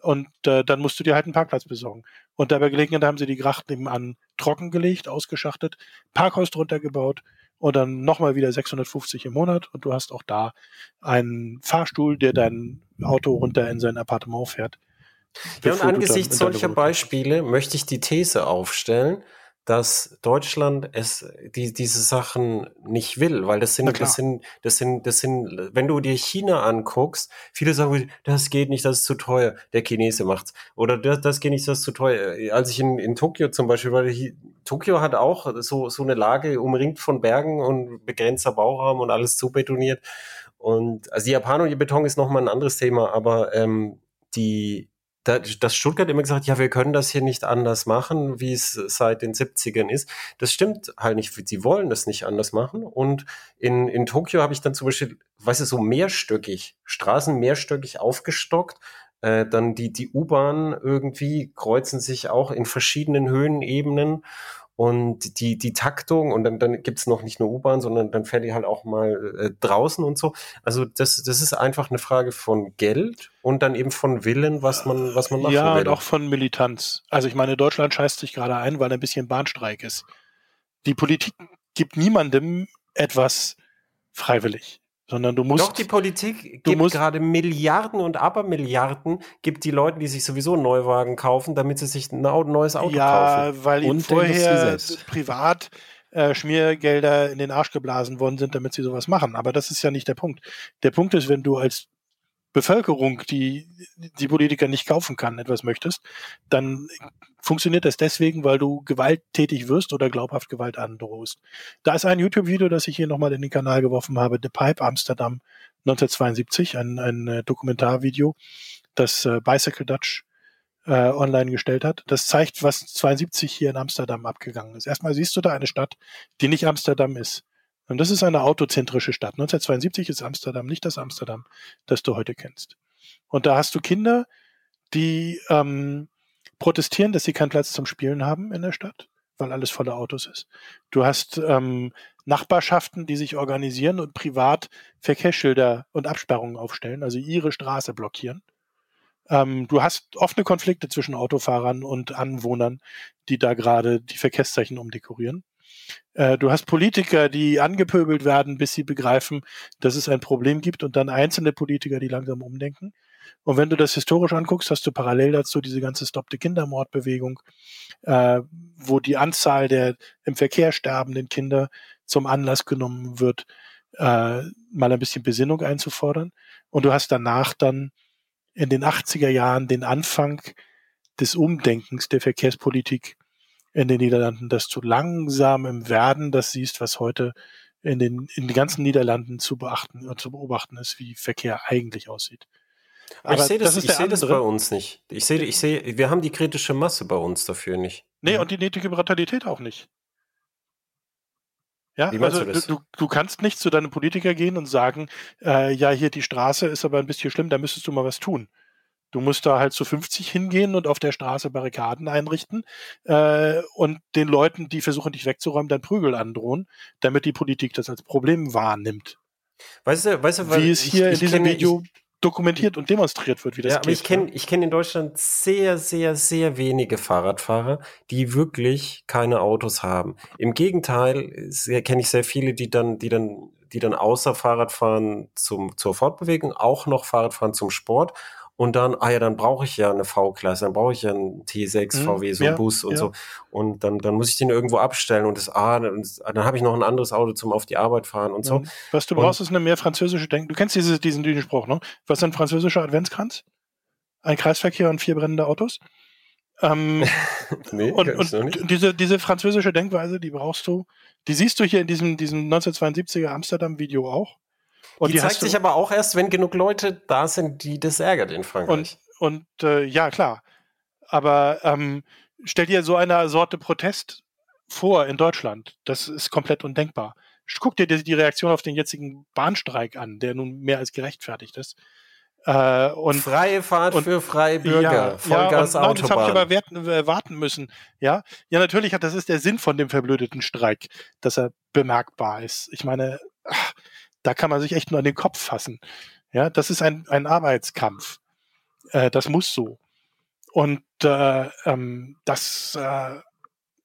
Speaker 3: Und äh, dann musst du dir halt einen Parkplatz besorgen. Und dabei Gelegenheit haben sie die Gracht nebenan trockengelegt, ausgeschachtet, Parkhaus drunter gebaut und dann nochmal wieder 650 im Monat und du hast auch da einen Fahrstuhl, der dein Auto runter in sein Appartement fährt.
Speaker 1: Ja, und angesichts solcher Beispiele möchte ich die These aufstellen, dass Deutschland es die, diese Sachen nicht will, weil das sind das sind das sind das sind wenn du dir China anguckst, viele sagen, das geht nicht, das ist zu teuer, der Chinese macht's. Oder das, das geht nicht, das ist zu teuer. Als ich in, in Tokio zum Beispiel war, Tokio hat auch so so eine Lage umringt von Bergen und begrenzter Bauraum und alles zubetoniert. Und also die Japan und die Beton ist noch mal ein anderes Thema, aber ähm, die da, dass Stuttgart immer gesagt, ja, wir können das hier nicht anders machen, wie es seit den 70ern ist. Das stimmt halt nicht. Sie wollen das nicht anders machen. Und in, in Tokio habe ich dann zum Beispiel, weißt du, so mehrstöckig, Straßen mehrstöckig aufgestockt. Äh, dann die, die U-Bahn irgendwie kreuzen sich auch in verschiedenen Höhenebenen und die, die Taktung und dann, dann gibt's noch nicht nur U-Bahn, sondern dann fährt die halt auch mal äh, draußen und so. Also das, das ist einfach eine Frage von Geld und dann eben von Willen, was man, was man machen
Speaker 3: ja,
Speaker 1: will.
Speaker 3: Ja, und auch von Militanz. Also ich meine, Deutschland scheißt sich gerade ein, weil ein bisschen Bahnstreik ist. Die Politik gibt niemandem etwas freiwillig sondern du musst. Doch,
Speaker 1: die Politik gibt gerade Milliarden und Abermilliarden, gibt die Leuten, die sich sowieso einen Neuwagen kaufen, damit sie sich ein neues Auto
Speaker 3: ja,
Speaker 1: kaufen.
Speaker 3: Ja, weil ihnen vorher privat äh, Schmiergelder in den Arsch geblasen worden sind, damit sie sowas machen. Aber das ist ja nicht der Punkt. Der Punkt ist, wenn du als Bevölkerung, die die Politiker nicht kaufen kann, etwas möchtest, dann funktioniert das deswegen, weil du gewalttätig wirst oder glaubhaft Gewalt androhst. Da ist ein YouTube-Video, das ich hier nochmal in den Kanal geworfen habe, The Pipe Amsterdam 1972, ein, ein äh, Dokumentarvideo, das äh, Bicycle Dutch äh, online gestellt hat. Das zeigt, was 72 hier in Amsterdam abgegangen ist. Erstmal siehst du da eine Stadt, die nicht Amsterdam ist. Und das ist eine autozentrische Stadt. 1972 ist Amsterdam nicht das Amsterdam, das du heute kennst. Und da hast du Kinder, die ähm, protestieren, dass sie keinen Platz zum Spielen haben in der Stadt, weil alles voller Autos ist. Du hast ähm, Nachbarschaften, die sich organisieren und privat Verkehrsschilder und Absperrungen aufstellen, also ihre Straße blockieren. Ähm, du hast offene Konflikte zwischen Autofahrern und Anwohnern, die da gerade die Verkehrszeichen umdekorieren. Äh, du hast Politiker, die angepöbelt werden, bis sie begreifen, dass es ein Problem gibt und dann einzelne Politiker, die langsam umdenken. Und wenn du das historisch anguckst, hast du parallel dazu diese ganze Stop the Kindermordbewegung, äh, wo die Anzahl der im Verkehr sterbenden Kinder zum Anlass genommen wird, äh, mal ein bisschen Besinnung einzufordern. Und du hast danach dann in den 80er Jahren den Anfang des Umdenkens der Verkehrspolitik in den Niederlanden, dass du langsam im Werden das siehst, was heute in den, in den ganzen Niederlanden zu beachten und zu beobachten ist, wie Verkehr eigentlich aussieht.
Speaker 1: Aber ich sehe das, das, ich seh das bei uns nicht. Ich sehe, ich sehe, wir haben die kritische Masse bei uns dafür nicht.
Speaker 3: Nee, ja. und die nötige Brutalität auch nicht. Ja, Wie also du, du, du, kannst nicht zu deinem Politiker gehen und sagen, äh, ja, hier die Straße ist aber ein bisschen schlimm, da müsstest du mal was tun. Du musst da halt zu 50 hingehen und auf der Straße Barrikaden einrichten äh, und den Leuten, die versuchen, dich wegzuräumen, dann Prügel androhen, damit die Politik das als Problem wahrnimmt.
Speaker 1: Weißt du, weißt du,
Speaker 3: wie es hier ich in diesem kenne, Video ich, dokumentiert und demonstriert wird, wie das
Speaker 1: ja, geht. ich kenne ich kenn in Deutschland sehr, sehr, sehr wenige Fahrradfahrer, die wirklich keine Autos haben. Im Gegenteil, kenne ich sehr viele, die dann, die dann, die dann außer Fahrradfahren zum, zur Fortbewegung auch noch Fahrradfahren zum Sport und dann, ah ja, dann brauche ich ja eine V-Klasse, dann brauche ich ja einen T6 mhm, VW, so einen ja, Bus und ja. so. Und dann, dann muss ich den irgendwo abstellen und das, ah, dann, dann habe ich noch ein anderes Auto zum auf die Arbeit fahren und so.
Speaker 3: Was du brauchst, und, ist eine mehr französische Denken. Du kennst diese, diesen, diesen Spruch, ne? Was ist ein französischer Adventskranz? Ein Kreisverkehr und vier brennende Autos? Ähm, nee, und, und diese, diese französische Denkweise, die brauchst du, die siehst du hier in diesem, diesem 1972er Amsterdam-Video auch.
Speaker 1: Und die, die zeigt sich aber auch erst, wenn genug Leute da sind, die das ärgert in Frankreich.
Speaker 3: Und, und äh, ja, klar. Aber ähm, stell dir so eine Sorte Protest vor in Deutschland. Das ist komplett undenkbar. Guck dir die, die Reaktion auf den jetzigen Bahnstreik an, der nun mehr als gerechtfertigt ist.
Speaker 1: Äh, und, Freie Fahrt und, für freie Bürger, ja, Vollgas ja, und, Autobahn. das habe ich
Speaker 3: aber werten, äh, warten müssen. Ja, ja, natürlich hat das ist der Sinn von dem verblödeten Streik, dass er bemerkbar ist. Ich meine, ach, da kann man sich echt nur an den Kopf fassen. Ja, das ist ein, ein Arbeitskampf. Äh, das muss so. Und äh, ähm, das, äh,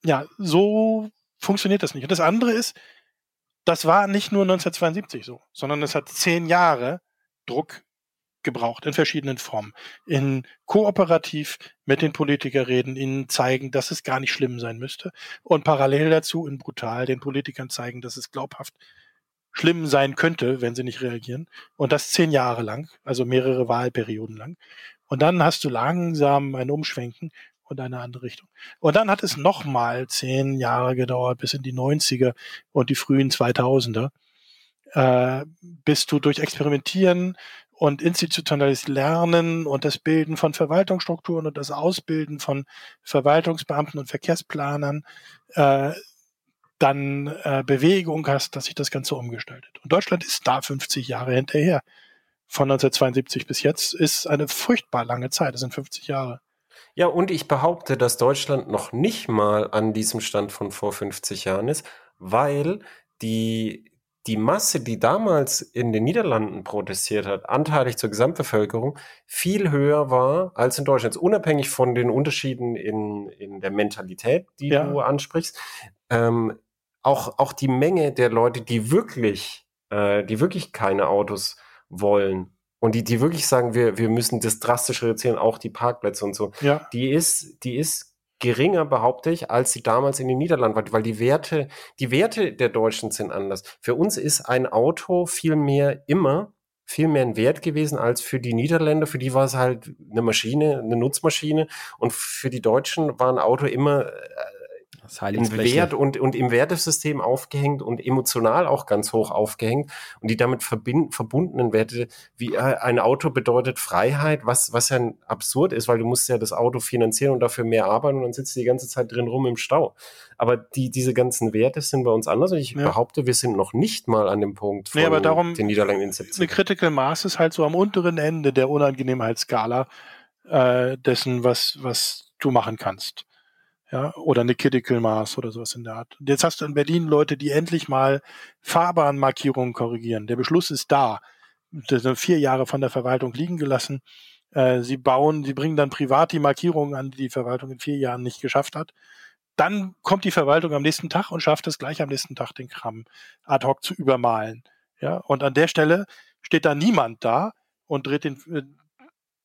Speaker 3: ja, so funktioniert das nicht. Und das andere ist, das war nicht nur 1972 so, sondern es hat zehn Jahre Druck gebraucht in verschiedenen Formen. In kooperativ mit den Politikern reden, ihnen zeigen, dass es gar nicht schlimm sein müsste. Und parallel dazu in brutal den Politikern zeigen, dass es glaubhaft schlimm sein könnte, wenn sie nicht reagieren. Und das zehn Jahre lang, also mehrere Wahlperioden lang. Und dann hast du langsam ein Umschwenken und eine andere Richtung. Und dann hat es nochmal zehn Jahre gedauert, bis in die 90er und die frühen 2000er, äh, bis du durch Experimentieren und institutionelles Lernen und das Bilden von Verwaltungsstrukturen und das Ausbilden von Verwaltungsbeamten und Verkehrsplanern äh, dann äh, Bewegung hast, dass sich das Ganze umgestaltet. Und Deutschland ist da 50 Jahre hinterher. Von 1972 bis jetzt ist eine furchtbar lange Zeit. Das sind 50 Jahre.
Speaker 1: Ja, und ich behaupte, dass Deutschland noch nicht mal an diesem Stand von vor 50 Jahren ist, weil die, die Masse, die damals in den Niederlanden protestiert hat, anteilig zur Gesamtbevölkerung, viel höher war als in Deutschland. Unabhängig von den Unterschieden in, in der Mentalität, die ja. du ansprichst. Ähm, auch, auch die Menge der Leute, die wirklich, äh, die wirklich keine Autos wollen und die, die wirklich sagen, wir, wir müssen das drastisch reduzieren, auch die Parkplätze und so,
Speaker 3: ja.
Speaker 1: die ist, die ist geringer, behaupte ich, als sie damals in den Niederlanden war, weil die Werte, die Werte der Deutschen sind anders. Für uns ist ein Auto viel mehr immer viel mehr ein Wert gewesen als für die Niederländer. Für die war es halt eine Maschine, eine Nutzmaschine. Und für die Deutschen war ein Auto immer im Wert und, und im Wertesystem aufgehängt und emotional auch ganz hoch aufgehängt. Und die damit verbundenen Werte, wie äh, ein Auto bedeutet Freiheit, was, was ja absurd ist, weil du musst ja das Auto finanzieren und dafür mehr arbeiten und dann sitzt du die ganze Zeit drin rum im Stau. Aber die, diese ganzen Werte sind bei uns anders und ich ja. behaupte, wir sind noch nicht mal an dem Punkt
Speaker 3: von nee, aber darum, den Niederlanden in 70 Eine Critical Mass ist halt so am unteren Ende der Unangenehmheitsskala äh, dessen, was, was du machen kannst ja, oder eine Critical Mass oder sowas in der Art. Und jetzt hast du in Berlin Leute, die endlich mal Fahrbahnmarkierungen korrigieren. Der Beschluss ist da. Das sind vier Jahre von der Verwaltung liegen gelassen. Äh, sie bauen, sie bringen dann privat die Markierungen an, die die Verwaltung in vier Jahren nicht geschafft hat. Dann kommt die Verwaltung am nächsten Tag und schafft es gleich am nächsten Tag, den Kram ad hoc zu übermalen. Ja, und an der Stelle steht da niemand da und dreht den, äh,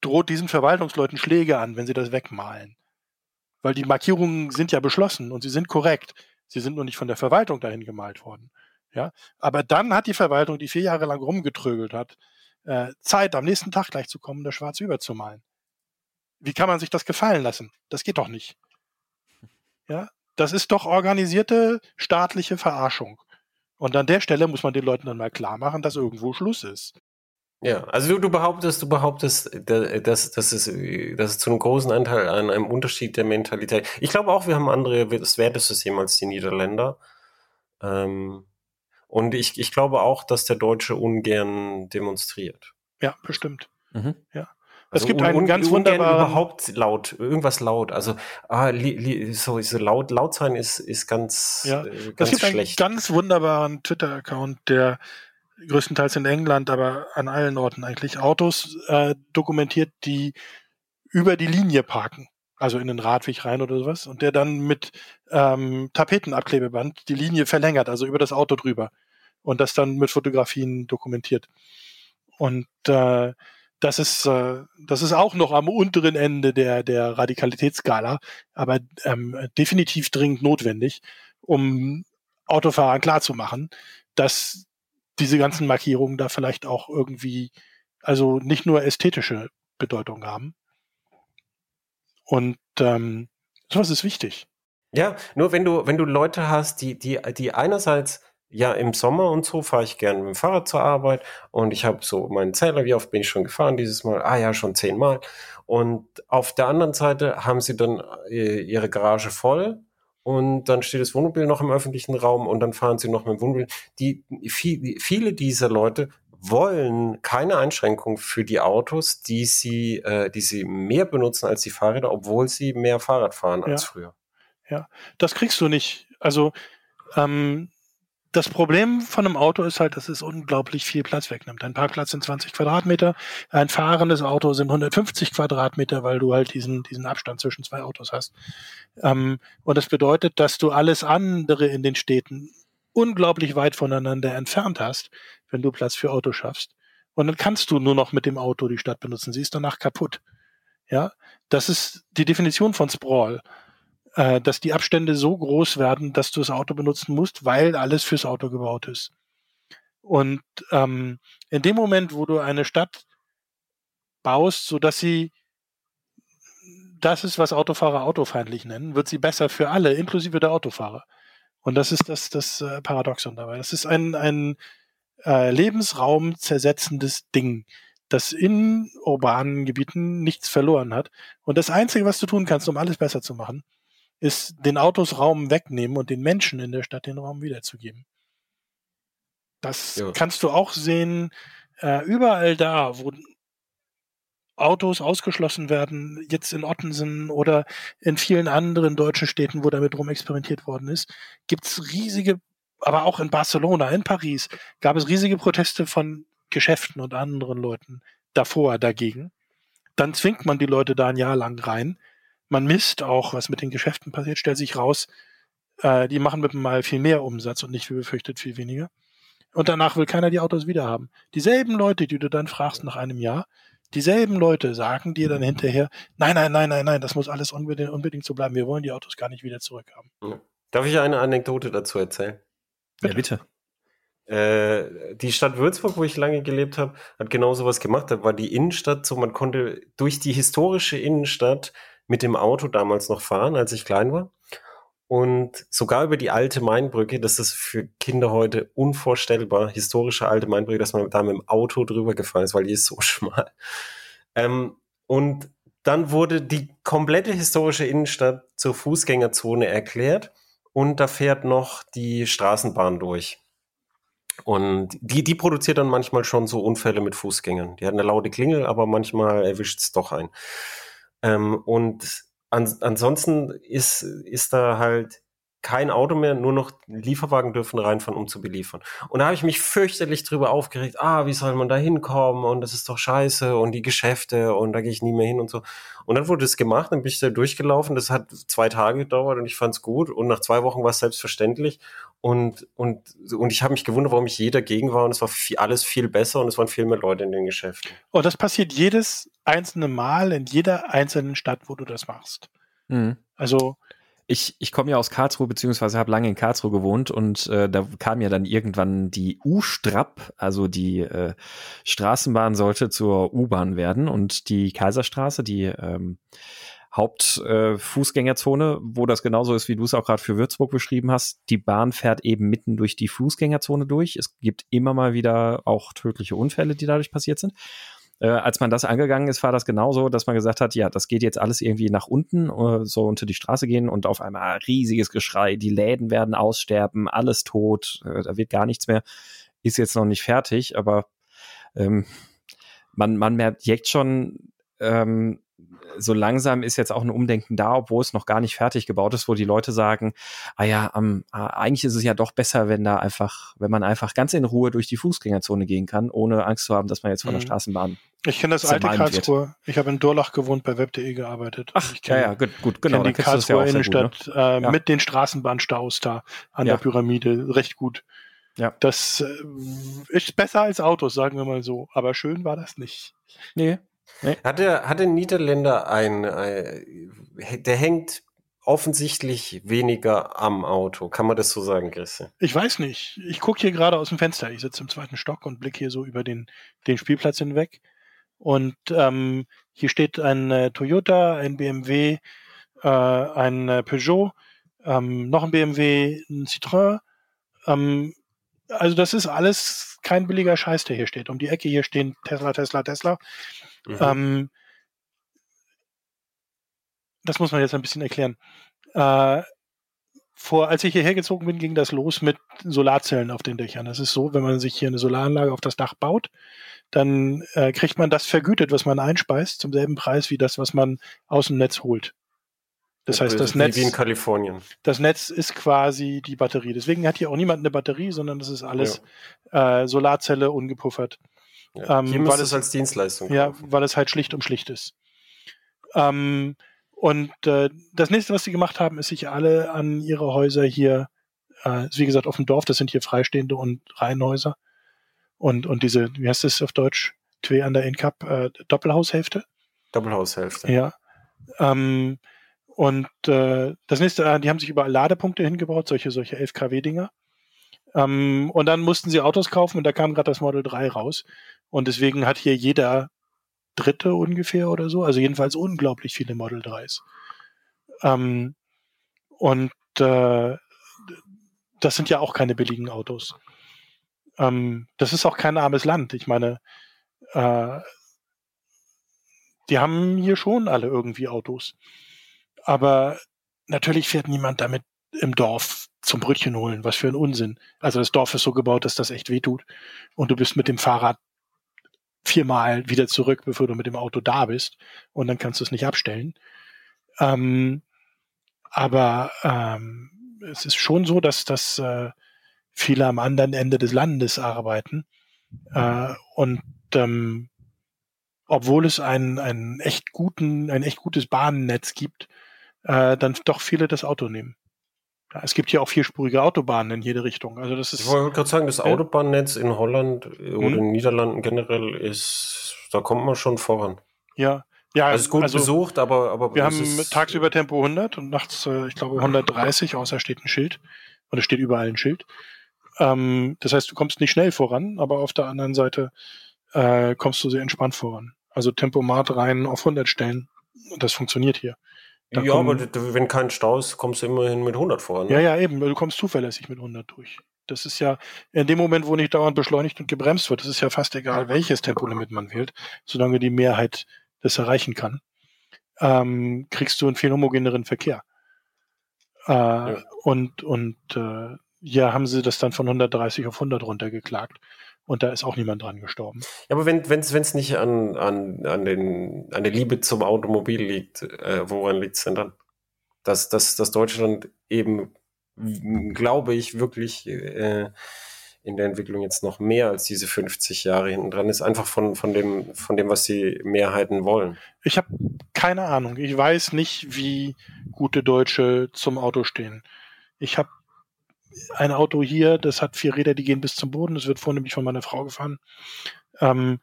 Speaker 3: droht diesen Verwaltungsleuten Schläge an, wenn sie das wegmalen. Weil die Markierungen sind ja beschlossen und sie sind korrekt. Sie sind nur nicht von der Verwaltung dahin gemalt worden. Ja, aber dann hat die Verwaltung, die vier Jahre lang rumgetrögelt hat, äh, Zeit, am nächsten Tag gleich zu kommen, das schwarz überzumalen. Wie kann man sich das gefallen lassen? Das geht doch nicht. Ja, das ist doch organisierte staatliche Verarschung. Und an der Stelle muss man den Leuten dann mal klar machen, dass irgendwo Schluss ist.
Speaker 1: Ja, also du, du behauptest, du behauptest, dass, dass, es, dass es zu einem großen Anteil an einem Unterschied der Mentalität. Ich glaube auch, wir haben ein anderes Wertesystem als die Niederländer. Ähm, Und ich, ich glaube auch, dass der Deutsche ungern demonstriert.
Speaker 3: Ja, bestimmt. Mhm. Ja. Also es gibt einen ganz wunderbaren
Speaker 1: überhaupt laut, irgendwas laut. Also ah, li, li, so, so laut, laut sein ist, ist ganz,
Speaker 3: ja. äh, ganz es gibt schlecht. einen ganz wunderbaren Twitter-Account, der größtenteils in England, aber an allen Orten eigentlich Autos äh, dokumentiert, die über die Linie parken. Also in den Radweg rein oder sowas. Und der dann mit ähm, Tapetenabklebeband die Linie verlängert, also über das Auto drüber. Und das dann mit Fotografien dokumentiert. Und äh, das ist, äh, das ist auch noch am unteren Ende der, der Radikalitätsskala, aber ähm, definitiv dringend notwendig, um Autofahrern klarzumachen, dass diese ganzen Markierungen da vielleicht auch irgendwie, also nicht nur ästhetische Bedeutung haben. Und ähm, sowas ist wichtig.
Speaker 1: Ja, nur wenn du, wenn du Leute hast, die, die, die einerseits ja, im Sommer und so fahre ich gerne mit dem Fahrrad zur Arbeit und ich habe so meinen Zähler, wie oft bin ich schon gefahren dieses Mal? Ah ja, schon zehnmal. Und auf der anderen Seite haben sie dann äh, ihre Garage voll und dann steht das Wohnmobil noch im öffentlichen Raum und dann fahren sie noch mit dem Wohnmobil. Die, viel, viele dieser Leute wollen keine Einschränkung für die Autos, die sie, äh, die sie mehr benutzen als die Fahrräder, obwohl sie mehr Fahrrad fahren als
Speaker 3: ja.
Speaker 1: früher.
Speaker 3: Ja, das kriegst du nicht. Also ähm, das Problem von einem Auto ist halt, dass es unglaublich viel Platz wegnimmt. Ein Parkplatz sind 20 Quadratmeter, ein fahrendes Auto sind 150 Quadratmeter, weil du halt diesen, diesen Abstand zwischen zwei Autos hast. Ähm, und das bedeutet, dass du alles andere in den Städten unglaublich weit voneinander entfernt hast, wenn du Platz für Auto schaffst. Und dann kannst du nur noch mit dem Auto die Stadt benutzen. Sie ist danach kaputt. Ja, das ist die Definition von Sprawl äh, dass die Abstände so groß werden, dass du das Auto benutzen musst, weil alles fürs Auto gebaut ist. Und ähm, in dem Moment, wo du eine Stadt baust, so dass sie das ist, was Autofahrer autofeindlich nennen, wird sie besser für alle, inklusive der Autofahrer. Und das ist das, das äh, Paradoxon dabei. Das ist ein, ein äh, Lebensraum zersetzendes Ding, das in urbanen Gebieten nichts verloren hat. Und das Einzige, was du tun kannst, um alles besser zu machen, ist den Autos Raum wegnehmen und den Menschen in der Stadt den Raum wiederzugeben. Das ja. kannst du auch sehen, äh, überall da, wo Autos ausgeschlossen werden, jetzt in Ottensen oder in vielen anderen deutschen Städten, wo damit rum experimentiert worden ist, gibt's riesige, aber auch in Barcelona, in Paris, gab es riesige Proteste von Geschäften und anderen Leuten davor dagegen. Dann zwingt man die Leute da ein Jahr lang rein man misst auch, was mit den Geschäften passiert, stellt sich raus, äh, die machen mit mal viel mehr Umsatz und nicht wie befürchtet viel weniger. Und danach will keiner die Autos wieder haben. Dieselben Leute, die du dann fragst nach einem Jahr, dieselben Leute sagen dir dann hinterher, nein, nein, nein, nein, nein, das muss alles unbedingt, unbedingt so bleiben. Wir wollen die Autos gar nicht wieder zurückhaben.
Speaker 1: Darf ich eine Anekdote dazu erzählen?
Speaker 2: Bitte. Ja, bitte.
Speaker 1: Äh, die Stadt Würzburg, wo ich lange gelebt habe, hat genau sowas gemacht. Da war die Innenstadt so, man konnte durch die historische Innenstadt mit dem Auto damals noch fahren, als ich klein war. Und sogar über die alte Mainbrücke, das ist für Kinder heute unvorstellbar, historische alte Mainbrücke, dass man da mit dem Auto drüber gefahren ist, weil die ist so schmal. Ähm, und dann wurde die komplette historische Innenstadt zur Fußgängerzone erklärt und da fährt noch die Straßenbahn durch. Und die, die produziert dann manchmal schon so Unfälle mit Fußgängern. Die hat eine laute Klingel, aber manchmal erwischt es doch ein. Ähm, und an, ansonsten ist, ist da halt kein Auto mehr, nur noch Lieferwagen dürfen reinfahren, um zu beliefern. Und da habe ich mich fürchterlich drüber aufgeregt, ah, wie soll man da hinkommen und das ist doch scheiße und die Geschäfte und da gehe ich nie mehr hin und so. Und dann wurde es gemacht, dann bin ich da durchgelaufen, das hat zwei Tage gedauert und ich fand es gut und nach zwei Wochen war es selbstverständlich und, und, und ich habe mich gewundert, warum ich je dagegen war und es war viel, alles viel besser und es waren viel mehr Leute in den Geschäften.
Speaker 3: Und das passiert jedes einzelne Mal in jeder einzelnen Stadt, wo du das machst. Mhm. Also
Speaker 2: ich, ich komme ja aus Karlsruhe, beziehungsweise habe lange in Karlsruhe gewohnt und äh, da kam ja dann irgendwann die U-Strapp, also die äh, Straßenbahn sollte zur U-Bahn werden und die Kaiserstraße, die ähm, Hauptfußgängerzone, äh, wo das genauso ist, wie du es auch gerade für Würzburg beschrieben hast. Die Bahn fährt eben mitten durch die Fußgängerzone durch. Es gibt immer mal wieder auch tödliche Unfälle, die dadurch passiert sind. Äh, als man das angegangen ist, war das genauso, dass man gesagt hat, ja, das geht jetzt alles irgendwie nach unten, äh, so unter die Straße gehen und auf einmal riesiges Geschrei, die Läden werden aussterben, alles tot, äh, da wird gar nichts mehr. Ist jetzt noch nicht fertig, aber ähm, man, man merkt jetzt schon, ähm, so langsam ist jetzt auch ein Umdenken da, obwohl es noch gar nicht fertig gebaut ist, wo die Leute sagen, ah ja, ähm, eigentlich ist es ja doch besser, wenn da einfach, wenn man einfach ganz in Ruhe durch die Fußgängerzone gehen kann, ohne Angst zu haben, dass man jetzt von der mhm. Straßenbahn.
Speaker 3: Ich kenne das alte Karlsruhe. Ich habe in Durlach gewohnt, bei web.de gearbeitet.
Speaker 2: Ach,
Speaker 3: ich
Speaker 2: kenn, ja, ja, gut, gut genau.
Speaker 3: die Karlsruher ja Innenstadt gut, ne? äh, ja. mit den Straßenbahnstaus da an ja. der Pyramide recht gut. Ja. Das äh, ist besser als Autos, sagen wir mal so. Aber schön war das nicht.
Speaker 1: Nee, Nee. Hat, der, hat der Niederländer ein, ein, der hängt offensichtlich weniger am Auto. Kann man das so sagen, Christian?
Speaker 3: Ich weiß nicht. Ich gucke hier gerade aus dem Fenster. Ich sitze im zweiten Stock und blicke hier so über den, den Spielplatz hinweg. Und ähm, hier steht ein äh, Toyota, ein BMW, äh, ein äh, Peugeot, ähm, noch ein BMW, ein Citroën. Ähm, also das ist alles kein billiger Scheiß, der hier steht. Um die Ecke hier stehen Tesla, Tesla, Tesla. Mhm. Ähm, das muss man jetzt ein bisschen erklären. Äh, vor, als ich hierher gezogen bin, ging das los mit Solarzellen auf den Dächern. Das ist so, wenn man sich hier eine Solaranlage auf das Dach baut, dann äh, kriegt man das vergütet, was man einspeist, zum selben Preis wie das, was man aus dem Netz holt. Das heißt, das Netz.
Speaker 1: Wie in Kalifornien.
Speaker 3: Das Netz ist quasi die Batterie. Deswegen hat hier auch niemand eine Batterie, sondern das ist alles ja. äh, Solarzelle ungepuffert.
Speaker 1: Ja, ähm, hier müsste es als Dienstleistung
Speaker 3: Ja, kaufen. weil es halt schlicht um schlicht ist. Ähm, und äh, das nächste, was sie gemacht haben, ist sich alle an ihre Häuser hier, äh, wie gesagt, auf dem Dorf, das sind hier freistehende und Reihenhäuser. Und, und diese, wie heißt das auf Deutsch? Twee an der Incap, äh, Doppelhaushälfte?
Speaker 1: Doppelhaushälfte.
Speaker 3: Ja. Ähm, und äh, das nächste, äh, die haben sich überall Ladepunkte hingebaut, solche, solche 11 kW-Dinger. Ähm, und dann mussten sie Autos kaufen und da kam gerade das Model 3 raus. Und deswegen hat hier jeder Dritte ungefähr oder so, also jedenfalls unglaublich viele Model 3s. Ähm, und äh, das sind ja auch keine billigen Autos. Ähm, das ist auch kein armes Land. Ich meine, äh, die haben hier schon alle irgendwie Autos. Aber natürlich fährt niemand damit im Dorf zum Brötchen holen. Was für ein Unsinn. Also das Dorf ist so gebaut, dass das echt wehtut. Und du bist mit dem Fahrrad viermal wieder zurück, bevor du mit dem Auto da bist. Und dann kannst du es nicht abstellen. Ähm, aber ähm, es ist schon so, dass, dass äh, viele am anderen Ende des Landes arbeiten. Äh, und ähm, obwohl es einen, einen echt guten, ein echt gutes Bahnnetz gibt, äh, dann doch viele das Auto nehmen. Ja, es gibt hier auch vierspurige Autobahnen in jede Richtung. Also das ist.
Speaker 1: Ich wollte gerade sagen, das Autobahnnetz in Holland oder hm? in den Niederlanden generell ist, da kommt man schon voran.
Speaker 3: Ja. Ja,
Speaker 1: also es ist gut also, besucht, aber, aber
Speaker 3: wir haben tagsüber Tempo 100 und nachts, äh, ich glaube, 130, außer steht ein Schild. Und es steht überall ein Schild. Ähm, das heißt, du kommst nicht schnell voran, aber auf der anderen Seite äh, kommst du sehr entspannt voran. Also Tempomat rein auf 100 stellen. Das funktioniert hier.
Speaker 1: Da ja, aber wenn kein Stau ist, kommst du immerhin mit 100 vor.
Speaker 3: Ne? Ja, ja, eben. Du kommst zuverlässig mit 100 durch. Das ist ja in dem Moment, wo nicht dauernd beschleunigt und gebremst wird, das ist ja fast egal, welches Tempolimit man wählt, solange die Mehrheit das erreichen kann, ähm, kriegst du einen viel homogeneren Verkehr. Äh, ja. Und, und äh, ja, haben sie das dann von 130 auf 100 runtergeklagt. Und da ist auch niemand dran gestorben.
Speaker 1: Ja, aber wenn es nicht an, an, an, den, an der Liebe zum Automobil liegt, äh, woran liegt es denn dann? Dass, dass, dass Deutschland eben, glaube ich, wirklich äh, in der Entwicklung jetzt noch mehr als diese 50 Jahre hinten dran ist, einfach von, von, dem, von dem, was die Mehrheiten wollen.
Speaker 3: Ich habe keine Ahnung. Ich weiß nicht, wie gute Deutsche zum Auto stehen. Ich habe ein Auto hier, das hat vier Räder, die gehen bis zum Boden. Das wird vornehmlich von meiner Frau gefahren. Ähm,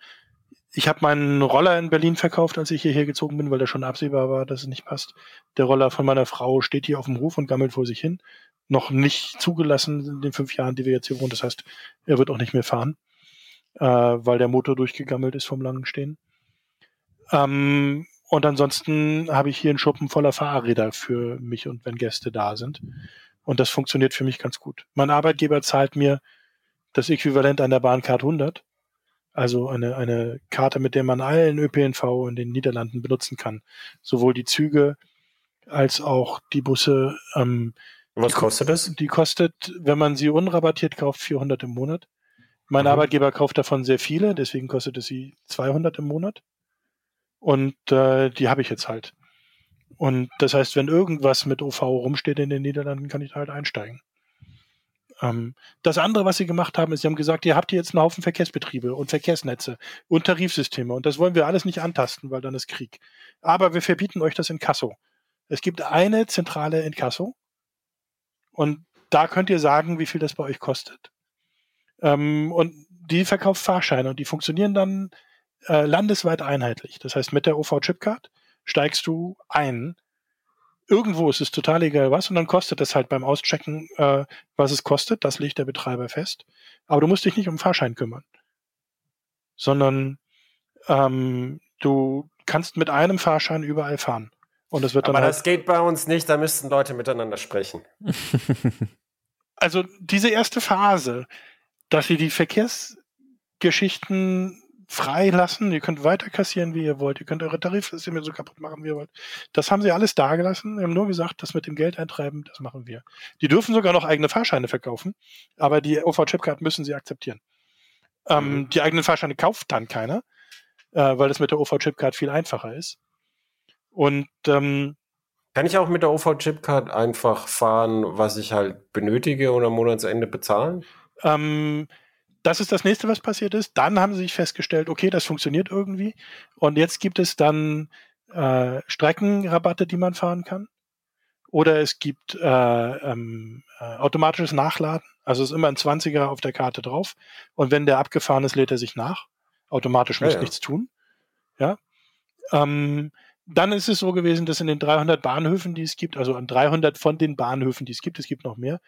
Speaker 3: ich habe meinen Roller in Berlin verkauft, als ich hierher gezogen bin, weil der schon absehbar war, dass es nicht passt. Der Roller von meiner Frau steht hier auf dem Hof und gammelt vor sich hin. Noch nicht zugelassen in den fünf Jahren, die wir jetzt hier wohnen. Das heißt, er wird auch nicht mehr fahren, äh, weil der Motor durchgegammelt ist vom langen Stehen. Ähm, und ansonsten habe ich hier einen Schuppen voller Fahrräder für mich und wenn Gäste da sind. Und das funktioniert für mich ganz gut. Mein Arbeitgeber zahlt mir das Äquivalent einer Bahncard 100. Also eine, eine Karte, mit der man allen ÖPNV in den Niederlanden benutzen kann. Sowohl die Züge als auch die Busse. Ähm,
Speaker 1: Was kostet das?
Speaker 3: Die kostet, wenn man sie unrabattiert kauft, 400 im Monat. Mein mhm. Arbeitgeber kauft davon sehr viele, deswegen kostet es sie 200 im Monat. Und äh, die habe ich jetzt halt. Und das heißt, wenn irgendwas mit OV rumsteht in den Niederlanden, kann ich da halt einsteigen. Ähm, das andere, was sie gemacht haben, ist, sie haben gesagt, ihr habt hier jetzt einen Haufen Verkehrsbetriebe und Verkehrsnetze und Tarifsysteme und das wollen wir alles nicht antasten, weil dann ist Krieg. Aber wir verbieten euch das in Kasso. Es gibt eine zentrale Inkasso und da könnt ihr sagen, wie viel das bei euch kostet. Ähm, und die verkauft Fahrscheine und die funktionieren dann äh, landesweit einheitlich. Das heißt, mit der OV-Chipcard steigst du ein irgendwo ist es total egal was und dann kostet es halt beim Auschecken, äh, was es kostet. Das legt der Betreiber fest. Aber du musst dich nicht um Fahrschein kümmern, sondern ähm, du kannst mit einem Fahrschein überall fahren. Und das wird dann
Speaker 1: Aber halt das geht bei uns nicht, da müssten Leute miteinander sprechen.
Speaker 3: also diese erste Phase, dass sie die Verkehrsgeschichten freilassen. Ihr könnt weiter kassieren, wie ihr wollt. Ihr könnt eure Tarifsysteme so kaputt machen, wie ihr wollt. Das haben sie alles da gelassen. Wir haben nur gesagt, das mit dem Geld eintreiben, das machen wir. Die dürfen sogar noch eigene Fahrscheine verkaufen, aber die OV-Chipcard müssen sie akzeptieren. Ähm, mhm. Die eigenen Fahrscheine kauft dann keiner, äh, weil das mit der OV-Chipcard viel einfacher ist. Und ähm,
Speaker 1: kann ich auch mit der OV-Chipcard einfach fahren, was ich halt benötige und am Monatsende bezahlen?
Speaker 3: Ähm, das ist das nächste, was passiert ist. Dann haben sie sich festgestellt, okay, das funktioniert irgendwie. Und jetzt gibt es dann äh, Streckenrabatte, die man fahren kann. Oder es gibt äh, ähm, äh, automatisches Nachladen. Also es ist immer ein 20er auf der Karte drauf. Und wenn der abgefahren ist, lädt er sich nach. Automatisch muss ja, ja. nichts tun. Ja. Ähm, dann ist es so gewesen, dass in den 300 Bahnhöfen, die es gibt, also an 300 von den Bahnhöfen, die es gibt, es gibt noch mehr,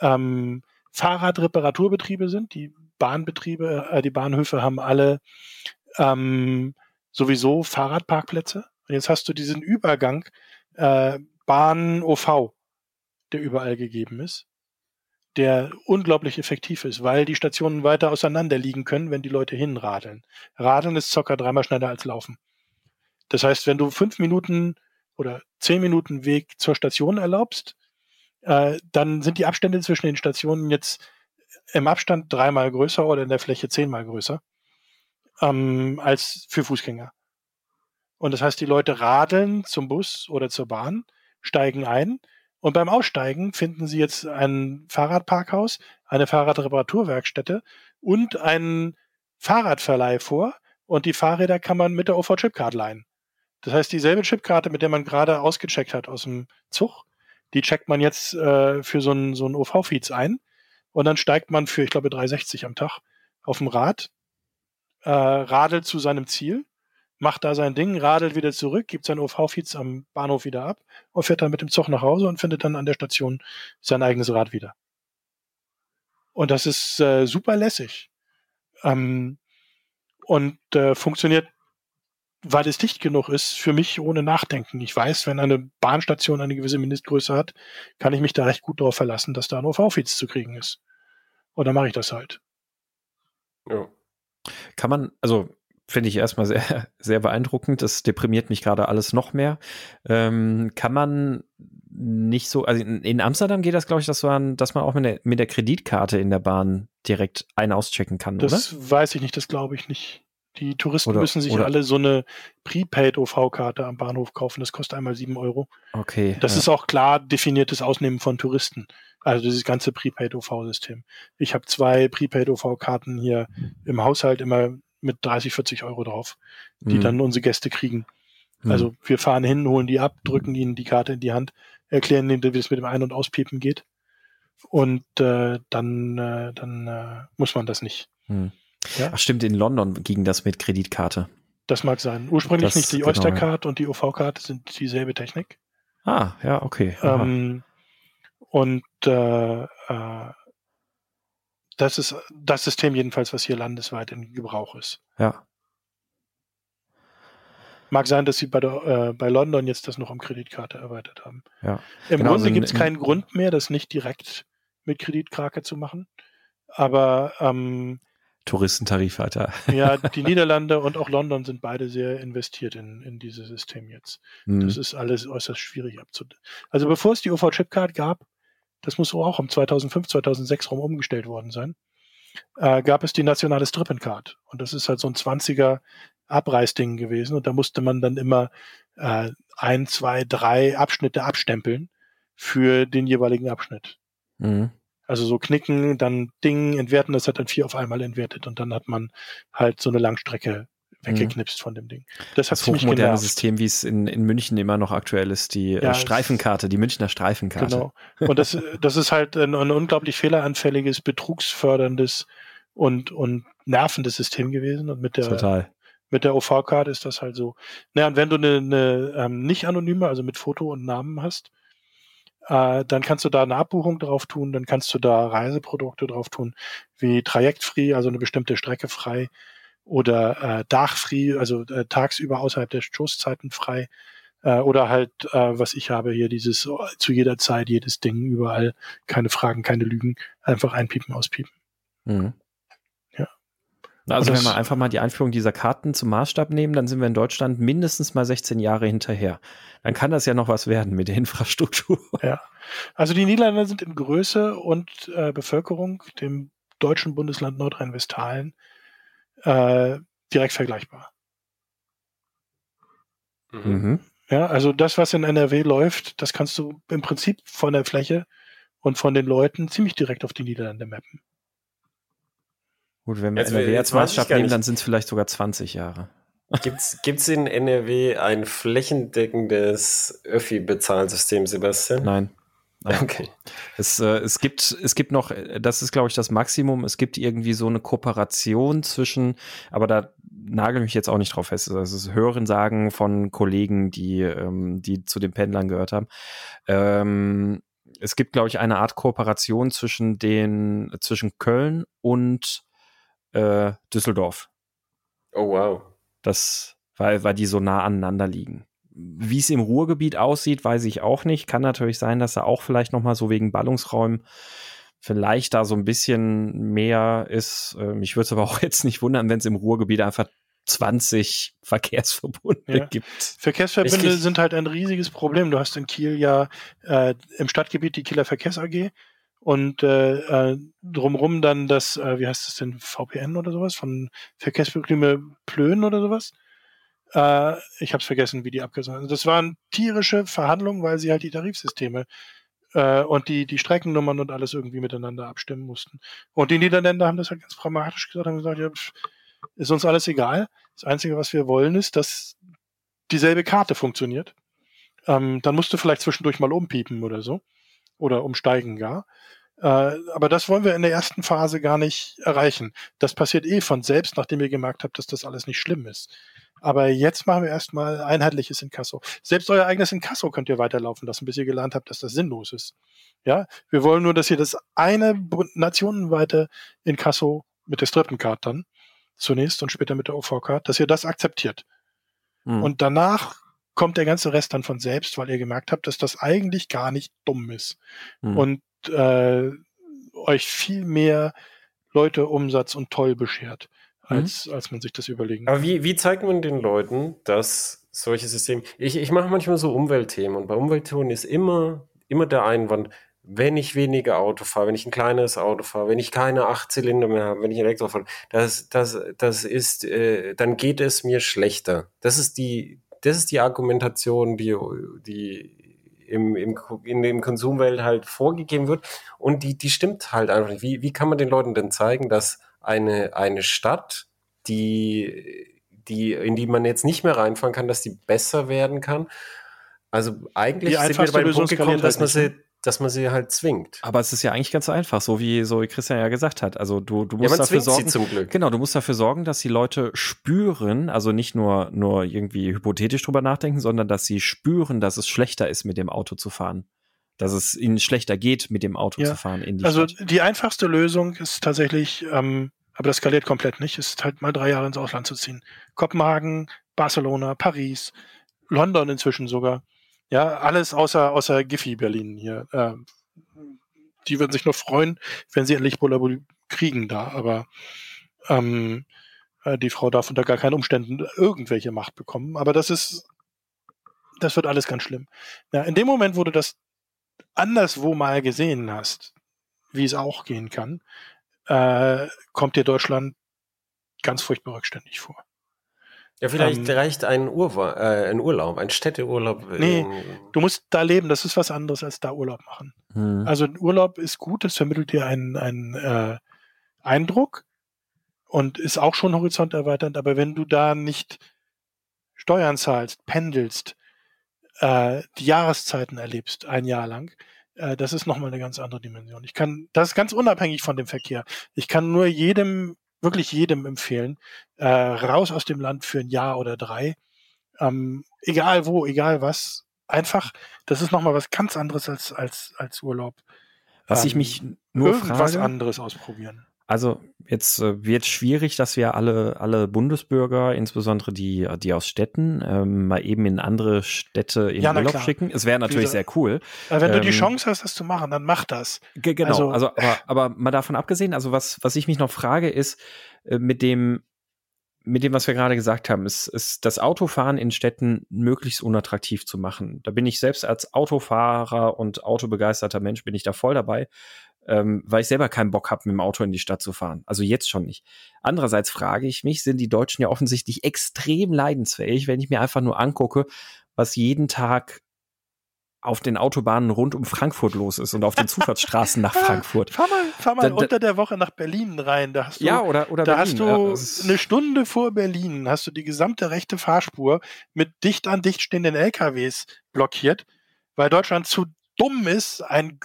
Speaker 3: ähm, Fahrradreparaturbetriebe sind. Die Bahnbetriebe, äh, die Bahnhöfe haben alle ähm, sowieso Fahrradparkplätze. Und jetzt hast du diesen Übergang äh, Bahn-OV, der überall gegeben ist, der unglaublich effektiv ist, weil die Stationen weiter auseinander liegen können, wenn die Leute hinradeln. Radeln ist Zocker dreimal schneller als Laufen. Das heißt, wenn du fünf Minuten oder zehn Minuten Weg zur Station erlaubst, äh, dann sind die Abstände zwischen den Stationen jetzt im Abstand dreimal größer oder in der Fläche zehnmal größer ähm, als für Fußgänger. Und das heißt, die Leute radeln zum Bus oder zur Bahn, steigen ein und beim Aussteigen finden sie jetzt ein Fahrradparkhaus, eine Fahrradreparaturwerkstätte und einen Fahrradverleih vor und die Fahrräder kann man mit der OV-Chipcard leihen. Das heißt, dieselbe Chipkarte, mit der man gerade ausgecheckt hat aus dem Zug, die checkt man jetzt äh, für so ein, so ein OV-Feeds ein und dann steigt man für, ich glaube, 360 am Tag auf dem Rad, äh, radelt zu seinem Ziel, macht da sein Ding, radelt wieder zurück, gibt sein OV-Feeds am Bahnhof wieder ab und fährt dann mit dem Zug nach Hause und findet dann an der Station sein eigenes Rad wieder. Und das ist äh, super lässig. Ähm, und äh, funktioniert weil es dicht genug ist, für mich ohne Nachdenken. Ich weiß, wenn eine Bahnstation eine gewisse Mindestgröße hat, kann ich mich da recht gut darauf verlassen, dass da ein OV-Feeds zu kriegen ist. Und dann mache ich das halt.
Speaker 2: Ja. Kann man, also finde ich erstmal sehr, sehr beeindruckend. Das deprimiert mich gerade alles noch mehr. Ähm, kann man nicht so, also in, in Amsterdam geht das, glaube ich, dass man, dass man auch mit der, mit der Kreditkarte in der Bahn direkt ein- auschecken kann,
Speaker 3: das
Speaker 2: oder?
Speaker 3: Das weiß ich nicht, das glaube ich nicht. Die Touristen oder, müssen sich alle so eine Prepaid-OV-Karte am Bahnhof kaufen. Das kostet einmal sieben Euro.
Speaker 2: Okay.
Speaker 3: Das ja. ist auch klar definiertes Ausnehmen von Touristen. Also dieses ganze Prepaid-OV-System. Ich habe zwei Prepaid-OV-Karten hier im Haushalt immer mit 30, 40 Euro drauf, die mhm. dann unsere Gäste kriegen. Mhm. Also wir fahren hin, holen die ab, drücken ihnen die Karte in die Hand, erklären ihnen, wie es mit dem Ein- und Auspiepen geht. Und äh, dann, äh, dann äh, muss man das nicht.
Speaker 2: Mhm. Ja? Ach stimmt, in London ging das mit Kreditkarte.
Speaker 3: Das mag sein. Ursprünglich das, nicht die Oyster-Card genau, und die OV-Card sind dieselbe Technik.
Speaker 2: Ah, ja, okay.
Speaker 3: Ähm, und äh, äh, das ist das System jedenfalls, was hier landesweit in Gebrauch ist.
Speaker 2: Ja.
Speaker 3: Mag sein, dass sie bei, der, äh, bei London jetzt das noch um Kreditkarte erweitert haben.
Speaker 2: Ja.
Speaker 3: Im genau, Grunde also gibt es keinen Grund mehr, das nicht direkt mit Kreditkarte zu machen. Aber ähm,
Speaker 2: Touristentarif weiter.
Speaker 3: Ja, die Niederlande und auch London sind beide sehr investiert in, in dieses System jetzt. Mhm. Das ist alles äußerst schwierig abzudecken. Also bevor es die OV-Chipcard gab, das muss auch um 2005, 2006 rum umgestellt worden sein, äh, gab es die nationale Strippencard. Und das ist halt so ein 20er Abreißding gewesen. Und da musste man dann immer äh, ein, zwei, drei Abschnitte abstempeln für den jeweiligen Abschnitt. Mhm. Also so knicken, dann Ding entwerten, das hat dann vier auf einmal entwertet und dann hat man halt so eine Langstrecke weggeknipst mhm. von dem Ding.
Speaker 2: Das, das hochmoderne System, wie es in, in München immer noch aktuell ist, die äh, ja, Streifenkarte, die Münchner Streifenkarte. Genau.
Speaker 3: Und das, das ist halt ein, ein unglaublich fehleranfälliges, betrugsförderndes und, und nervendes System gewesen. Und mit der, Total. mit der OV-Card ist das halt so. Naja, und wenn du eine, eine ähm, nicht anonyme, also mit Foto und Namen hast, äh, dann kannst du da eine Abbuchung drauf tun, dann kannst du da Reiseprodukte drauf tun, wie Trajektfree, also eine bestimmte Strecke frei oder äh, Dachfree, also äh, tagsüber außerhalb der Stoßzeiten frei. Äh, oder halt, äh, was ich habe hier, dieses oh, zu jeder Zeit, jedes Ding, überall, keine Fragen, keine Lügen, einfach einpiepen, auspiepen. Mhm.
Speaker 2: Also wenn wir einfach mal die Einführung dieser Karten zum Maßstab nehmen, dann sind wir in Deutschland mindestens mal 16 Jahre hinterher. Dann kann das ja noch was werden mit der Infrastruktur.
Speaker 3: Ja. Also die Niederlande sind in Größe und äh, Bevölkerung dem deutschen Bundesland Nordrhein-Westfalen äh, direkt vergleichbar. Mhm. Ja, also das, was in NRW läuft, das kannst du im Prinzip von der Fläche und von den Leuten ziemlich direkt auf die Niederlande mappen.
Speaker 2: Gut, wenn wir jetzt, NRW als Maßstab nehmen, dann sind es vielleicht sogar 20 Jahre.
Speaker 1: Gibt's, gibt's in NRW ein flächendeckendes Öffi-Bezahlsystem, Sebastian?
Speaker 2: Nein. Okay. Es, äh, es gibt, es gibt noch, das ist, glaube ich, das Maximum. Es gibt irgendwie so eine Kooperation zwischen, aber da nagel mich jetzt auch nicht drauf fest. Das ist Hörensagen von Kollegen, die, ähm, die zu den Pendlern gehört haben. Ähm, es gibt, glaube ich, eine Art Kooperation zwischen den, zwischen Köln und äh, Düsseldorf.
Speaker 1: Oh wow.
Speaker 2: Das, weil, weil die so nah aneinander liegen. Wie es im Ruhrgebiet aussieht, weiß ich auch nicht. Kann natürlich sein, dass da auch vielleicht noch mal so wegen Ballungsräumen vielleicht da so ein bisschen mehr ist. Ähm, mich würde es aber auch jetzt nicht wundern, wenn es im Ruhrgebiet einfach 20 Verkehrsverbunde ja. gibt.
Speaker 3: Verkehrsverbünde sind halt ein riesiges Problem. Du hast in Kiel ja äh, im Stadtgebiet die Kieler Verkehrs AG und äh, äh, drumrum dann das, äh, wie heißt das denn, VPN oder sowas, von Verkehrsprobleme Plön oder sowas. Äh, ich habe es vergessen, wie die abgesagt sind. Das waren tierische Verhandlungen, weil sie halt die Tarifsysteme äh, und die, die Streckennummern und alles irgendwie miteinander abstimmen mussten. Und die Niederländer haben das halt ganz pragmatisch gesagt, haben gesagt, ja, pff, ist uns alles egal. Das Einzige, was wir wollen, ist, dass dieselbe Karte funktioniert. Ähm, dann musst du vielleicht zwischendurch mal umpiepen oder so. Oder umsteigen gar. Äh, aber das wollen wir in der ersten Phase gar nicht erreichen. Das passiert eh von selbst, nachdem ihr gemerkt habt, dass das alles nicht schlimm ist. Aber jetzt machen wir erstmal einheitliches Inkasso. Selbst euer eigenes Inkasso könnt ihr weiterlaufen lassen, bis ihr gelernt habt, dass das sinnlos ist. Ja, wir wollen nur, dass ihr das eine nationenweite Inkasso mit der Strippencard dann zunächst und später mit der OV-Card, dass ihr das akzeptiert. Hm. Und danach kommt der ganze Rest dann von selbst, weil ihr gemerkt habt, dass das eigentlich gar nicht dumm ist. Hm. Und äh, euch viel mehr Leute, Umsatz und Toll beschert. Mhm. als, mhm. als man sich das überlegen
Speaker 1: kann. Aber wie, wie zeigt man den Leuten, dass solche Systeme. Ich, ich mache manchmal so Umweltthemen und bei Umweltthemen ist immer, immer der Einwand, wenn ich weniger Auto fahre, wenn ich ein kleines Auto fahre, wenn ich keine acht Zylinder mehr habe, wenn ich ein Elektro fahre, das, das, das ist, äh, dann geht es mir schlechter. Das ist die, das ist die Argumentation, die, die im, im, in dem Konsumwelt halt vorgegeben wird. Und die, die stimmt halt einfach nicht. Wie, wie kann man den Leuten denn zeigen, dass eine, eine Stadt, die, die, in die man jetzt nicht mehr reinfahren kann, dass die besser werden kann. Also eigentlich
Speaker 3: sind wir bei dem Punkt gekommen,
Speaker 1: dass man sie, dass man sie halt zwingt.
Speaker 2: Aber es ist ja eigentlich ganz einfach, so wie so wie Christian ja gesagt hat. Also du, du musst ja, dafür sorgen, genau, du musst dafür sorgen, dass die Leute spüren, also nicht nur nur irgendwie hypothetisch drüber nachdenken, sondern dass sie spüren, dass es schlechter ist, mit dem Auto zu fahren dass es ihnen schlechter geht, mit dem Auto ja. zu fahren in
Speaker 3: die Also Stadt. die einfachste Lösung ist tatsächlich, ähm, aber das skaliert komplett nicht, ist halt mal drei Jahre ins Ausland zu ziehen. Kopenhagen, Barcelona, Paris, London inzwischen sogar. Ja, alles außer, außer Giffy Berlin hier. Äh, die würden sich nur freuen, wenn sie endlich Bullabul kriegen da, aber Ähm, äh, die Frau darf unter gar keinen Umständen irgendwelche Macht bekommen. Aber das ist, das wird alles ganz schlimm. Ja, in dem Moment, wo du das anderswo mal gesehen hast, wie es auch gehen kann, äh, kommt dir Deutschland ganz furchtbar rückständig vor.
Speaker 1: Ja, vielleicht ähm, reicht ein, Urwa äh, ein Urlaub, ein Städteurlaub.
Speaker 3: Nee, du musst da leben, das ist was anderes als da Urlaub machen. Hm. Also ein Urlaub ist gut, das vermittelt dir einen, einen äh, Eindruck und ist auch schon horizonterweiternd, aber wenn du da nicht Steuern zahlst, pendelst, äh, die Jahreszeiten erlebst, ein Jahr lang, äh, das ist nochmal eine ganz andere Dimension. Ich kann, das ist ganz unabhängig von dem Verkehr. Ich kann nur jedem wirklich jedem empfehlen, äh, raus aus dem Land für ein Jahr oder drei, ähm, egal wo, egal was, einfach, das ist nochmal was ganz anderes als, als, als Urlaub.
Speaker 2: Was ähm, ich mich nur
Speaker 3: irgendwas
Speaker 2: frage,
Speaker 3: anderes ausprobieren.
Speaker 2: Also jetzt äh, wird schwierig, dass wir alle, alle Bundesbürger, insbesondere die, die aus Städten, ähm, mal eben in andere Städte in ja, Urlaub schicken. Es wäre natürlich Diese, sehr cool.
Speaker 3: wenn ähm, du die ähm, Chance hast, das zu machen, dann mach das.
Speaker 2: Genau, also, also aber, aber mal davon abgesehen, also was, was ich mich noch frage, ist äh, mit dem, mit dem, was wir gerade gesagt haben, ist, ist das Autofahren in Städten möglichst unattraktiv zu machen. Da bin ich selbst als Autofahrer und autobegeisterter Mensch bin ich da voll dabei ähm, weil ich selber keinen Bock habe, mit dem Auto in die Stadt zu fahren. Also jetzt schon nicht. Andererseits frage ich mich, sind die Deutschen ja offensichtlich extrem leidensfähig, wenn ich mir einfach nur angucke, was jeden Tag auf den Autobahnen rund um Frankfurt los ist und auf den Zufahrtsstraßen nach Frankfurt.
Speaker 3: Fahr mal, fahr mal da, unter der Woche nach Berlin rein. Da hast du,
Speaker 2: ja, oder, oder
Speaker 3: da Berlin. hast du eine Stunde vor Berlin, hast du die gesamte rechte Fahrspur mit dicht an dicht stehenden LKWs blockiert, weil Deutschland zu dumm ist, ein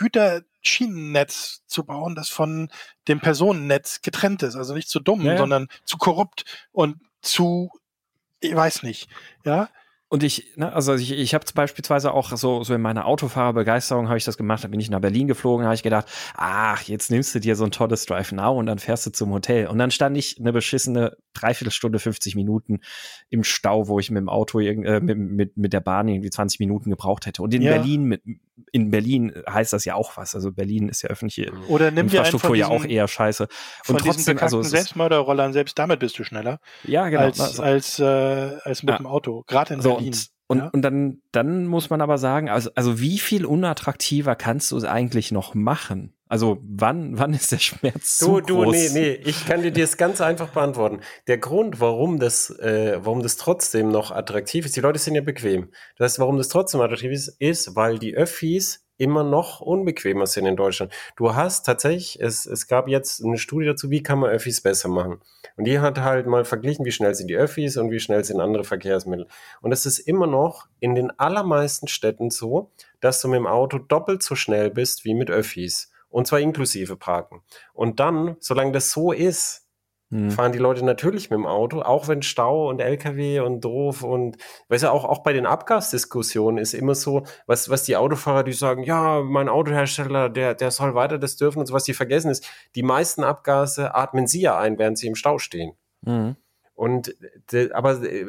Speaker 3: Güterschienennetz zu bauen, das von dem Personennetz getrennt ist. Also nicht zu dumm, ja. sondern zu korrupt und zu, ich weiß nicht, ja.
Speaker 2: Und ich, ne, also ich, ich habe beispielsweise auch so, so in meiner Autofahrerbegeisterung habe ich das gemacht, da bin ich nach Berlin geflogen, habe ich gedacht, ach, jetzt nimmst du dir so ein tolles Drive Now und dann fährst du zum Hotel. Und dann stand ich eine beschissene Dreiviertelstunde, 50 Minuten im Stau, wo ich mit dem Auto, äh, mit, mit, mit der Bahn irgendwie 20 Minuten gebraucht hätte. Und in ja. Berlin, mit, in Berlin heißt das ja auch was. Also Berlin ist ja öffentliche
Speaker 3: Oder nimm
Speaker 2: Infrastruktur
Speaker 3: diesen,
Speaker 2: ja auch eher scheiße.
Speaker 3: Und trotzdem, also Selbstmörderrollern, selbst damit bist du schneller.
Speaker 2: Ja, genau.
Speaker 3: Als, also, als, äh, als mit ja. dem Auto. Gerade in so, Berlin.
Speaker 2: Und, und, ja? und dann, dann muss man aber sagen, also, also wie viel unattraktiver kannst du es eigentlich noch machen? Also wann, wann ist der Schmerz du, zu du, groß?
Speaker 1: Nee, nee, ich kann dir das ganz einfach beantworten. Der Grund, warum das, äh, warum das trotzdem noch attraktiv ist, die Leute sind ja bequem. Das heißt, warum das trotzdem attraktiv ist, ist, weil die Öffis immer noch unbequemer sind in Deutschland. Du hast tatsächlich, es, es gab jetzt eine Studie dazu, wie kann man Öffis besser machen. Und die hat halt mal verglichen, wie schnell sind die Öffis und wie schnell sind andere Verkehrsmittel. Und es ist immer noch in den allermeisten Städten so, dass du mit dem Auto doppelt so schnell bist wie mit Öffis. Und zwar inklusive Parken. Und dann, solange das so ist, hm. fahren die Leute natürlich mit dem Auto, auch wenn Stau und LKW und doof und weißt du, auch, auch bei den Abgasdiskussionen ist immer so, was, was die Autofahrer, die sagen, ja, mein Autohersteller, der, der soll weiter das dürfen und so, was die vergessen ist, die meisten Abgase atmen sie ja ein, während sie im Stau stehen. Mhm. Und, aber äh,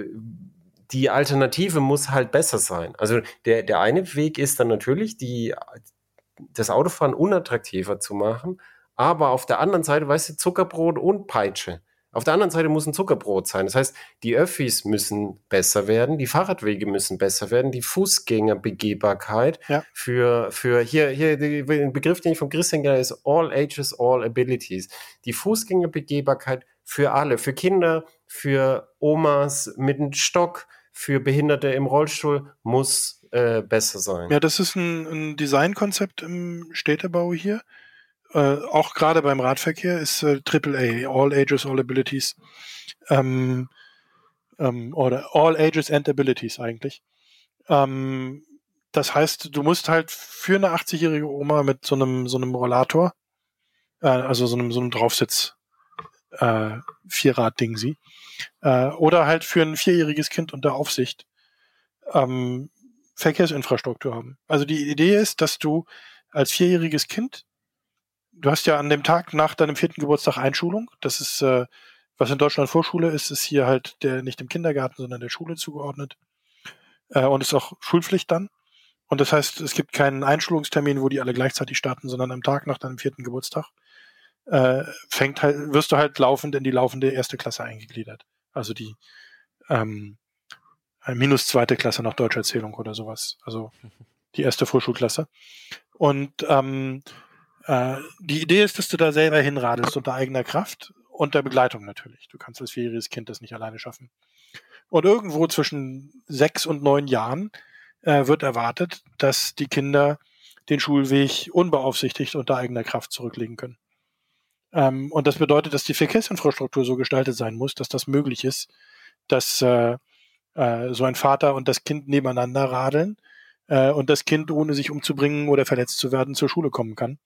Speaker 1: die Alternative muss halt besser sein. Also der, der eine Weg ist dann natürlich, die, das Autofahren unattraktiver zu machen, aber auf der anderen Seite, weißt du, Zuckerbrot und Peitsche. Auf der anderen Seite muss ein Zuckerbrot sein. Das heißt, die Öffis müssen besser werden, die Fahrradwege müssen besser werden, die Fußgängerbegehbarkeit ja. für, für hier, hier, der Begriff, den ich von Christian gehe, ist All Ages, All Abilities. Die Fußgängerbegehbarkeit für alle, für Kinder, für Omas mit einem Stock, für Behinderte im Rollstuhl muss äh, besser sein.
Speaker 3: Ja, das ist ein, ein Designkonzept im Städtebau hier äh, auch gerade beim Radverkehr ist äh, AAA, All Ages, All Abilities, ähm, ähm, oder All Ages and Abilities eigentlich. Ähm, das heißt, du musst halt für eine 80-jährige Oma mit so einem so einem Rollator, äh, also so einem so einem Draufsitz, äh, Vierrad-Ding sie, äh, oder halt für ein vierjähriges Kind unter Aufsicht ähm, Verkehrsinfrastruktur haben. Also die Idee ist, dass du als vierjähriges Kind du hast ja an dem Tag nach deinem vierten Geburtstag Einschulung. Das ist, äh, was in Deutschland Vorschule ist, ist hier halt der nicht im Kindergarten, sondern der Schule zugeordnet. Äh, und ist auch Schulpflicht dann. Und das heißt, es gibt keinen Einschulungstermin, wo die alle gleichzeitig starten, sondern am Tag nach deinem vierten Geburtstag. äh, fängt halt, wirst du halt laufend in die laufende erste Klasse eingegliedert. Also die ähm, minus zweite Klasse nach Deutscherzählung oder sowas. Also die erste Vorschulklasse. Und ähm, äh, die Idee ist, dass du da selber hinradelst unter eigener Kraft und der Begleitung natürlich. Du kannst als vierjähriges Kind das nicht alleine schaffen. Und irgendwo zwischen sechs und neun Jahren äh, wird erwartet, dass die Kinder den Schulweg unbeaufsichtigt unter eigener Kraft zurücklegen können. Ähm, und das bedeutet, dass die Verkehrsinfrastruktur so gestaltet sein muss, dass das möglich ist, dass äh, äh, so ein Vater und das Kind nebeneinander radeln äh, und das Kind, ohne sich umzubringen oder verletzt zu werden, zur Schule kommen kann.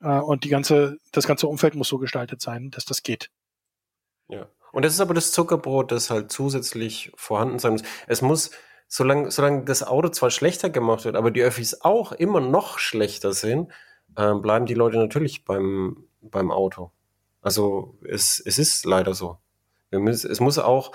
Speaker 3: Äh, und die ganze, das ganze Umfeld muss so gestaltet sein, dass das geht.
Speaker 1: Ja. Und das ist aber das Zuckerbrot, das halt zusätzlich vorhanden sein muss. Es muss, solange, solange das Auto zwar schlechter gemacht wird, aber die Öffis auch immer noch schlechter sind, äh, bleiben die Leute natürlich beim, beim Auto. Also es, es ist leider so. Müssen, es muss auch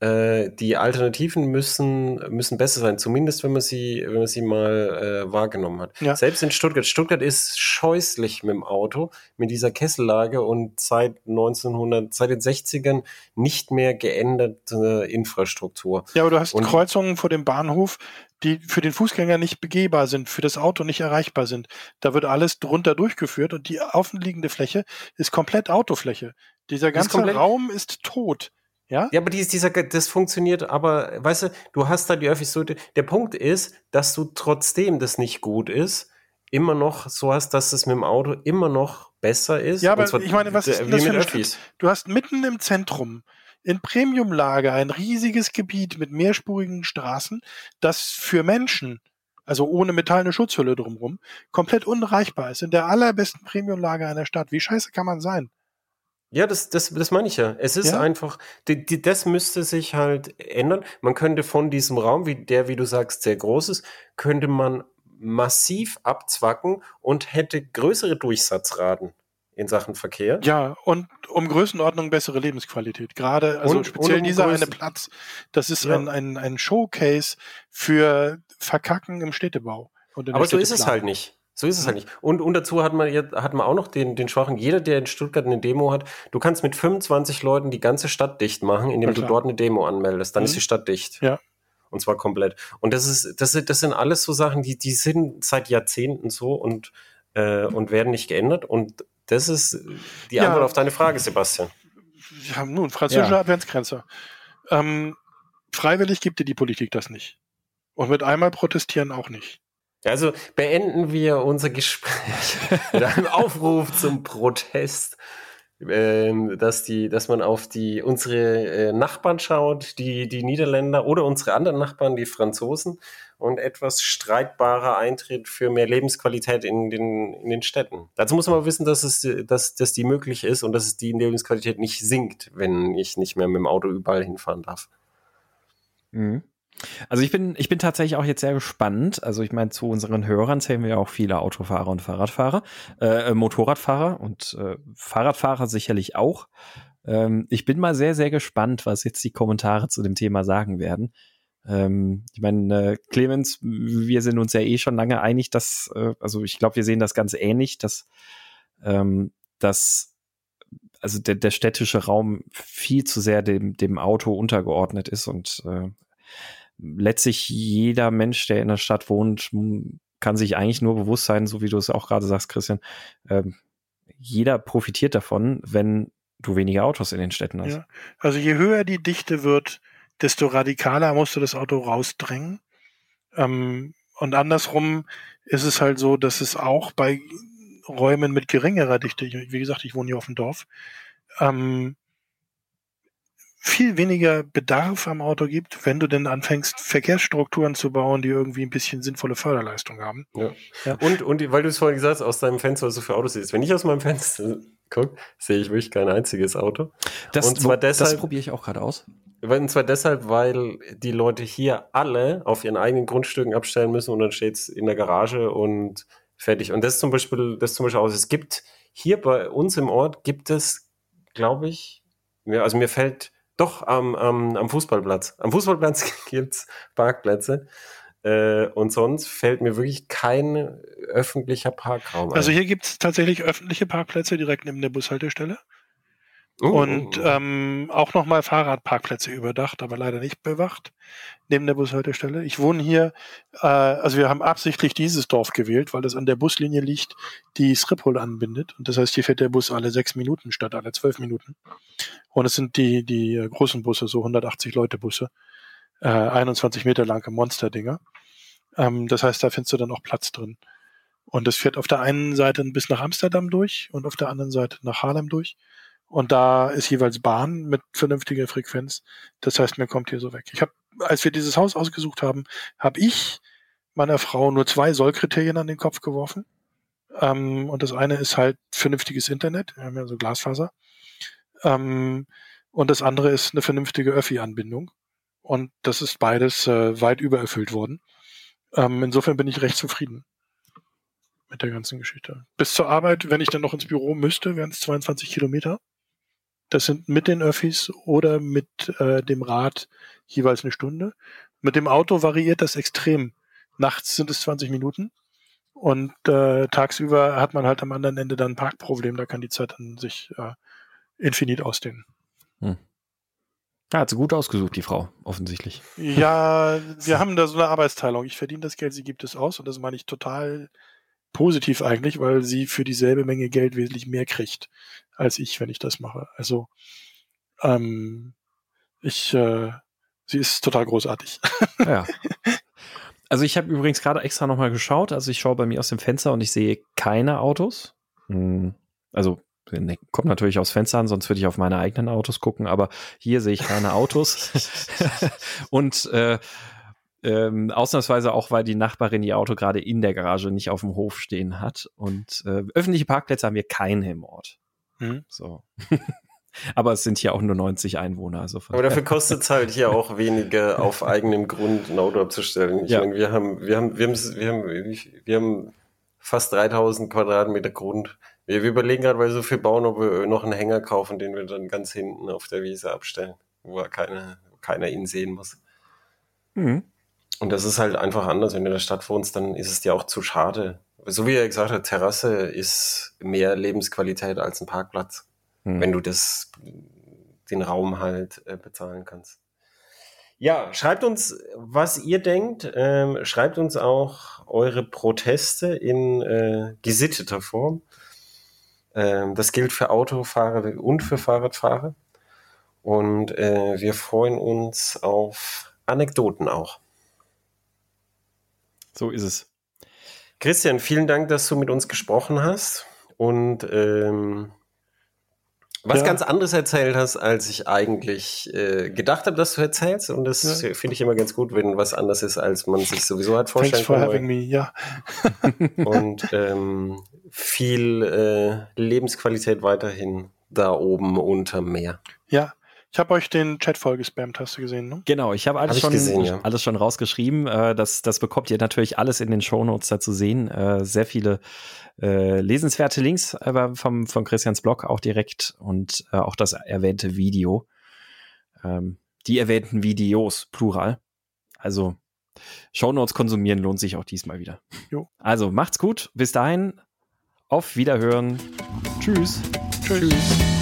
Speaker 1: äh, die Alternativen müssen, müssen besser sein, zumindest wenn man sie, wenn man sie mal äh, wahrgenommen hat. Ja. Selbst in Stuttgart. Stuttgart ist scheußlich mit dem Auto, mit dieser Kessellage und seit 1900, seit den 60ern nicht mehr geänderte Infrastruktur.
Speaker 3: Ja, aber du hast und, Kreuzungen vor dem Bahnhof, die für den Fußgänger nicht begehbar sind, für das Auto nicht erreichbar sind. Da wird alles drunter durchgeführt und die offenliegende Fläche ist komplett Autofläche. Dieser ganze Raum ist tot. Ja?
Speaker 1: Ja, aber die, dieser, das funktioniert, aber weißt du, du hast da die Öffis so, der Punkt ist, dass du trotzdem das nicht gut ist, immer noch so hast, dass es mit dem Auto immer noch besser ist.
Speaker 3: Ja, aber ich meine, was ist denn das für ein Öffis? Du hast mitten im Zentrum in Premiumlage ein riesiges Gebiet mit mehrspurigen Straßen, das für Menschen, also ohne metallene Schutzhülle drumherum, komplett unerreichbar ist. In der allerbesten Premiumlage einer Stadt. Wie scheiße kann man sein?
Speaker 1: Ja, das, das, das meine ich ja. Es ist ja. einfach, die, die, das müsste sich halt ändern. Man könnte von diesem Raum, wie der, wie du sagst, sehr groß ist, könnte man massiv abzwacken und hätte größere Durchsatzraten in Sachen Verkehr.
Speaker 3: Ja, und um Größenordnung bessere Lebensqualität. Gerade, also und, speziell und um dieser Größen. eine Platz, das ist ja. ein, ein, ein Showcase für Verkacken im Städtebau.
Speaker 1: Aber so ist es halt nicht. So ist es halt nicht. Und, und dazu hat man, hat man auch noch den, den Schwachen, jeder, der in Stuttgart eine Demo hat, du kannst mit 25 Leuten die ganze Stadt dicht machen, indem du dort eine Demo anmeldest. Dann mhm. ist die Stadt dicht.
Speaker 3: Ja.
Speaker 1: Und zwar komplett. Und das ist, das, das sind alles so Sachen, die, die sind seit Jahrzehnten so und, äh, und werden nicht geändert. Und das ist die Antwort ja. auf deine Frage, Sebastian.
Speaker 3: Ja, nun, französische ja. Adventsgrenze. Ähm, freiwillig gibt dir die Politik das nicht. Und mit einmal protestieren auch nicht.
Speaker 1: Also beenden wir unser Gespräch mit einem Aufruf zum Protest, ähm, dass die, dass man auf die unsere äh, Nachbarn schaut, die die Niederländer oder unsere anderen Nachbarn, die Franzosen, und etwas streitbarer Eintritt für mehr Lebensqualität in den in den Städten. Dazu muss man wissen, dass es dass dass die möglich ist und dass es die Lebensqualität nicht sinkt, wenn ich nicht mehr mit dem Auto überall hinfahren darf.
Speaker 2: Mhm. Also ich bin, ich bin tatsächlich auch jetzt sehr gespannt. Also ich meine, zu unseren Hörern zählen wir ja auch viele Autofahrer und Fahrradfahrer, äh, Motorradfahrer und äh, Fahrradfahrer sicherlich auch. Ähm, ich bin mal sehr, sehr gespannt, was jetzt die Kommentare zu dem Thema sagen werden. Ähm, ich meine, äh, Clemens, wir sind uns ja eh schon lange einig, dass, äh, also ich glaube, wir sehen das ganz ähnlich, dass, ähm, dass also der, der städtische Raum viel zu sehr dem, dem Auto untergeordnet ist und äh, letztlich jeder Mensch, der in der Stadt wohnt, kann sich eigentlich nur bewusst sein, so wie du es auch gerade sagst, Christian, ähm, jeder profitiert davon, wenn du weniger Autos in den Städten hast. Ja.
Speaker 3: Also je höher die Dichte wird, desto radikaler musst du das Auto rausdrängen. Ähm, und andersrum ist es halt so, dass es auch bei Räumen mit geringerer Dichte, wie gesagt, ich wohne hier auf dem Dorf, ähm, viel weniger Bedarf am Auto gibt, wenn du denn anfängst, Verkehrsstrukturen zu bauen, die irgendwie ein bisschen sinnvolle Förderleistung haben.
Speaker 1: Ja. ja. Und, und weil du es vorhin gesagt hast, aus deinem Fenster, was du für Autos siehst. Wenn ich aus meinem Fenster gucke, sehe ich wirklich kein einziges Auto.
Speaker 2: Das, und zwar deshalb, das probiere ich auch gerade aus.
Speaker 1: Und zwar deshalb, weil die Leute hier alle auf ihren eigenen Grundstücken abstellen müssen und dann steht es in der Garage und fertig. Und das zum Beispiel, das zum Beispiel aus. Es gibt hier bei uns im Ort gibt es, glaube ich, also mir fällt doch, am, am, am Fußballplatz. Am Fußballplatz gibt's Parkplätze. Äh, und sonst fällt mir wirklich kein öffentlicher Parkraum
Speaker 3: ein. Also hier gibt es tatsächlich öffentliche Parkplätze direkt neben der Bushaltestelle. Uh, und ähm, auch nochmal Fahrradparkplätze überdacht, aber leider nicht bewacht, neben der Bushaltestelle. Ich wohne hier, äh, also wir haben absichtlich dieses Dorf gewählt, weil das an der Buslinie liegt, die Schiphol anbindet. Und das heißt, hier fährt der Bus alle sechs Minuten statt alle zwölf Minuten. Und es sind die, die äh, großen Busse, so 180 Leute Busse, äh, 21 Meter lange Monsterdinger. Ähm, das heißt, da findest du dann auch Platz drin. Und das fährt auf der einen Seite bis nach Amsterdam durch und auf der anderen Seite nach Haarlem durch. Und da ist jeweils Bahn mit vernünftiger Frequenz. Das heißt, mir kommt hier so weg. Ich habe, als wir dieses Haus ausgesucht haben, habe ich meiner Frau nur zwei Sollkriterien an den Kopf geworfen. Ähm, und das eine ist halt vernünftiges Internet. Wir haben ja so Glasfaser. Ähm, und das andere ist eine vernünftige Öffi-Anbindung. Und das ist beides äh, weit übererfüllt worden. Ähm, insofern bin ich recht zufrieden mit der ganzen Geschichte. Bis zur Arbeit, wenn ich dann noch ins Büro müsste, wären es 22 Kilometer. Das sind mit den Öffis oder mit äh, dem Rad jeweils eine Stunde. Mit dem Auto variiert das extrem. Nachts sind es 20 Minuten und äh, tagsüber hat man halt am anderen Ende dann ein Parkproblem. Da kann die Zeit dann sich äh, infinit ausdehnen. Hm.
Speaker 2: Ja, hat sie gut ausgesucht, die Frau, offensichtlich.
Speaker 3: Ja, wir haben da so eine Arbeitsteilung. Ich verdiene das Geld, sie gibt es aus und das meine ich total positiv eigentlich, weil sie für dieselbe Menge Geld wesentlich mehr kriegt als ich, wenn ich das mache. Also ähm, ich, äh, sie ist total großartig.
Speaker 2: Ja. Also ich habe übrigens gerade extra nochmal geschaut. Also ich schaue bei mir aus dem Fenster und ich sehe keine Autos. Hm, also ne, kommt natürlich aufs Fenster an, sonst würde ich auf meine eigenen Autos gucken. Aber hier sehe ich keine Autos. und äh, ähm, ausnahmsweise auch, weil die Nachbarin ihr Auto gerade in der Garage nicht auf dem Hof stehen hat. Und äh, öffentliche Parkplätze haben wir keine im Ort. Mhm. So. Aber es sind hier auch nur 90 Einwohner. Also
Speaker 1: Aber dafür kostet es halt hier auch weniger auf eigenem Grund ein Auto abzustellen. Ich ja. meine, wir haben, wir haben, wir haben, wir haben, wir haben fast 3000 Quadratmeter Grund. Wir, wir überlegen gerade, weil wir so viel bauen, ob wir noch einen Hänger kaufen, den wir dann ganz hinten auf der Wiese abstellen, wo keiner, keiner ihn sehen muss. Mhm. Und das ist halt einfach anders. Wenn du in der Stadt wohnst, dann ist es dir auch zu schade, so wie er gesagt hat, Terrasse ist mehr Lebensqualität als ein Parkplatz, hm. wenn du das, den Raum halt äh, bezahlen kannst. Ja, schreibt uns, was ihr denkt. Ähm, schreibt uns auch eure Proteste in äh, gesitteter Form. Ähm, das gilt für Autofahrer und für Fahrradfahrer. Und äh, wir freuen uns auf Anekdoten auch.
Speaker 2: So ist es.
Speaker 1: Christian, vielen Dank, dass du mit uns gesprochen hast und ähm, was ja. ganz anderes erzählt hast, als ich eigentlich äh, gedacht habe, dass du erzählst. Und das ja. finde ich immer ganz gut, wenn was anders ist, als man sich sowieso hat vorstellen
Speaker 3: Thanks for having me, ja.
Speaker 1: und ähm, viel äh, Lebensqualität weiterhin da oben unter Meer.
Speaker 3: Ja, ich habe euch den Chat voll gespammt, hast du gesehen, ne?
Speaker 2: Genau, ich habe alles, hab schon, gesehen, ja. alles schon rausgeschrieben. Äh, das, das bekommt ihr natürlich alles in den Shownotes dazu sehen. Äh, sehr viele äh, lesenswerte Links äh, vom, von Christians Blog auch direkt und äh, auch das erwähnte Video. Ähm, die erwähnten Videos, plural. Also Shownotes konsumieren lohnt sich auch diesmal wieder. Jo. Also macht's gut. Bis dahin. Auf Wiederhören. Tschüss.
Speaker 3: Tschüss. Tschüss.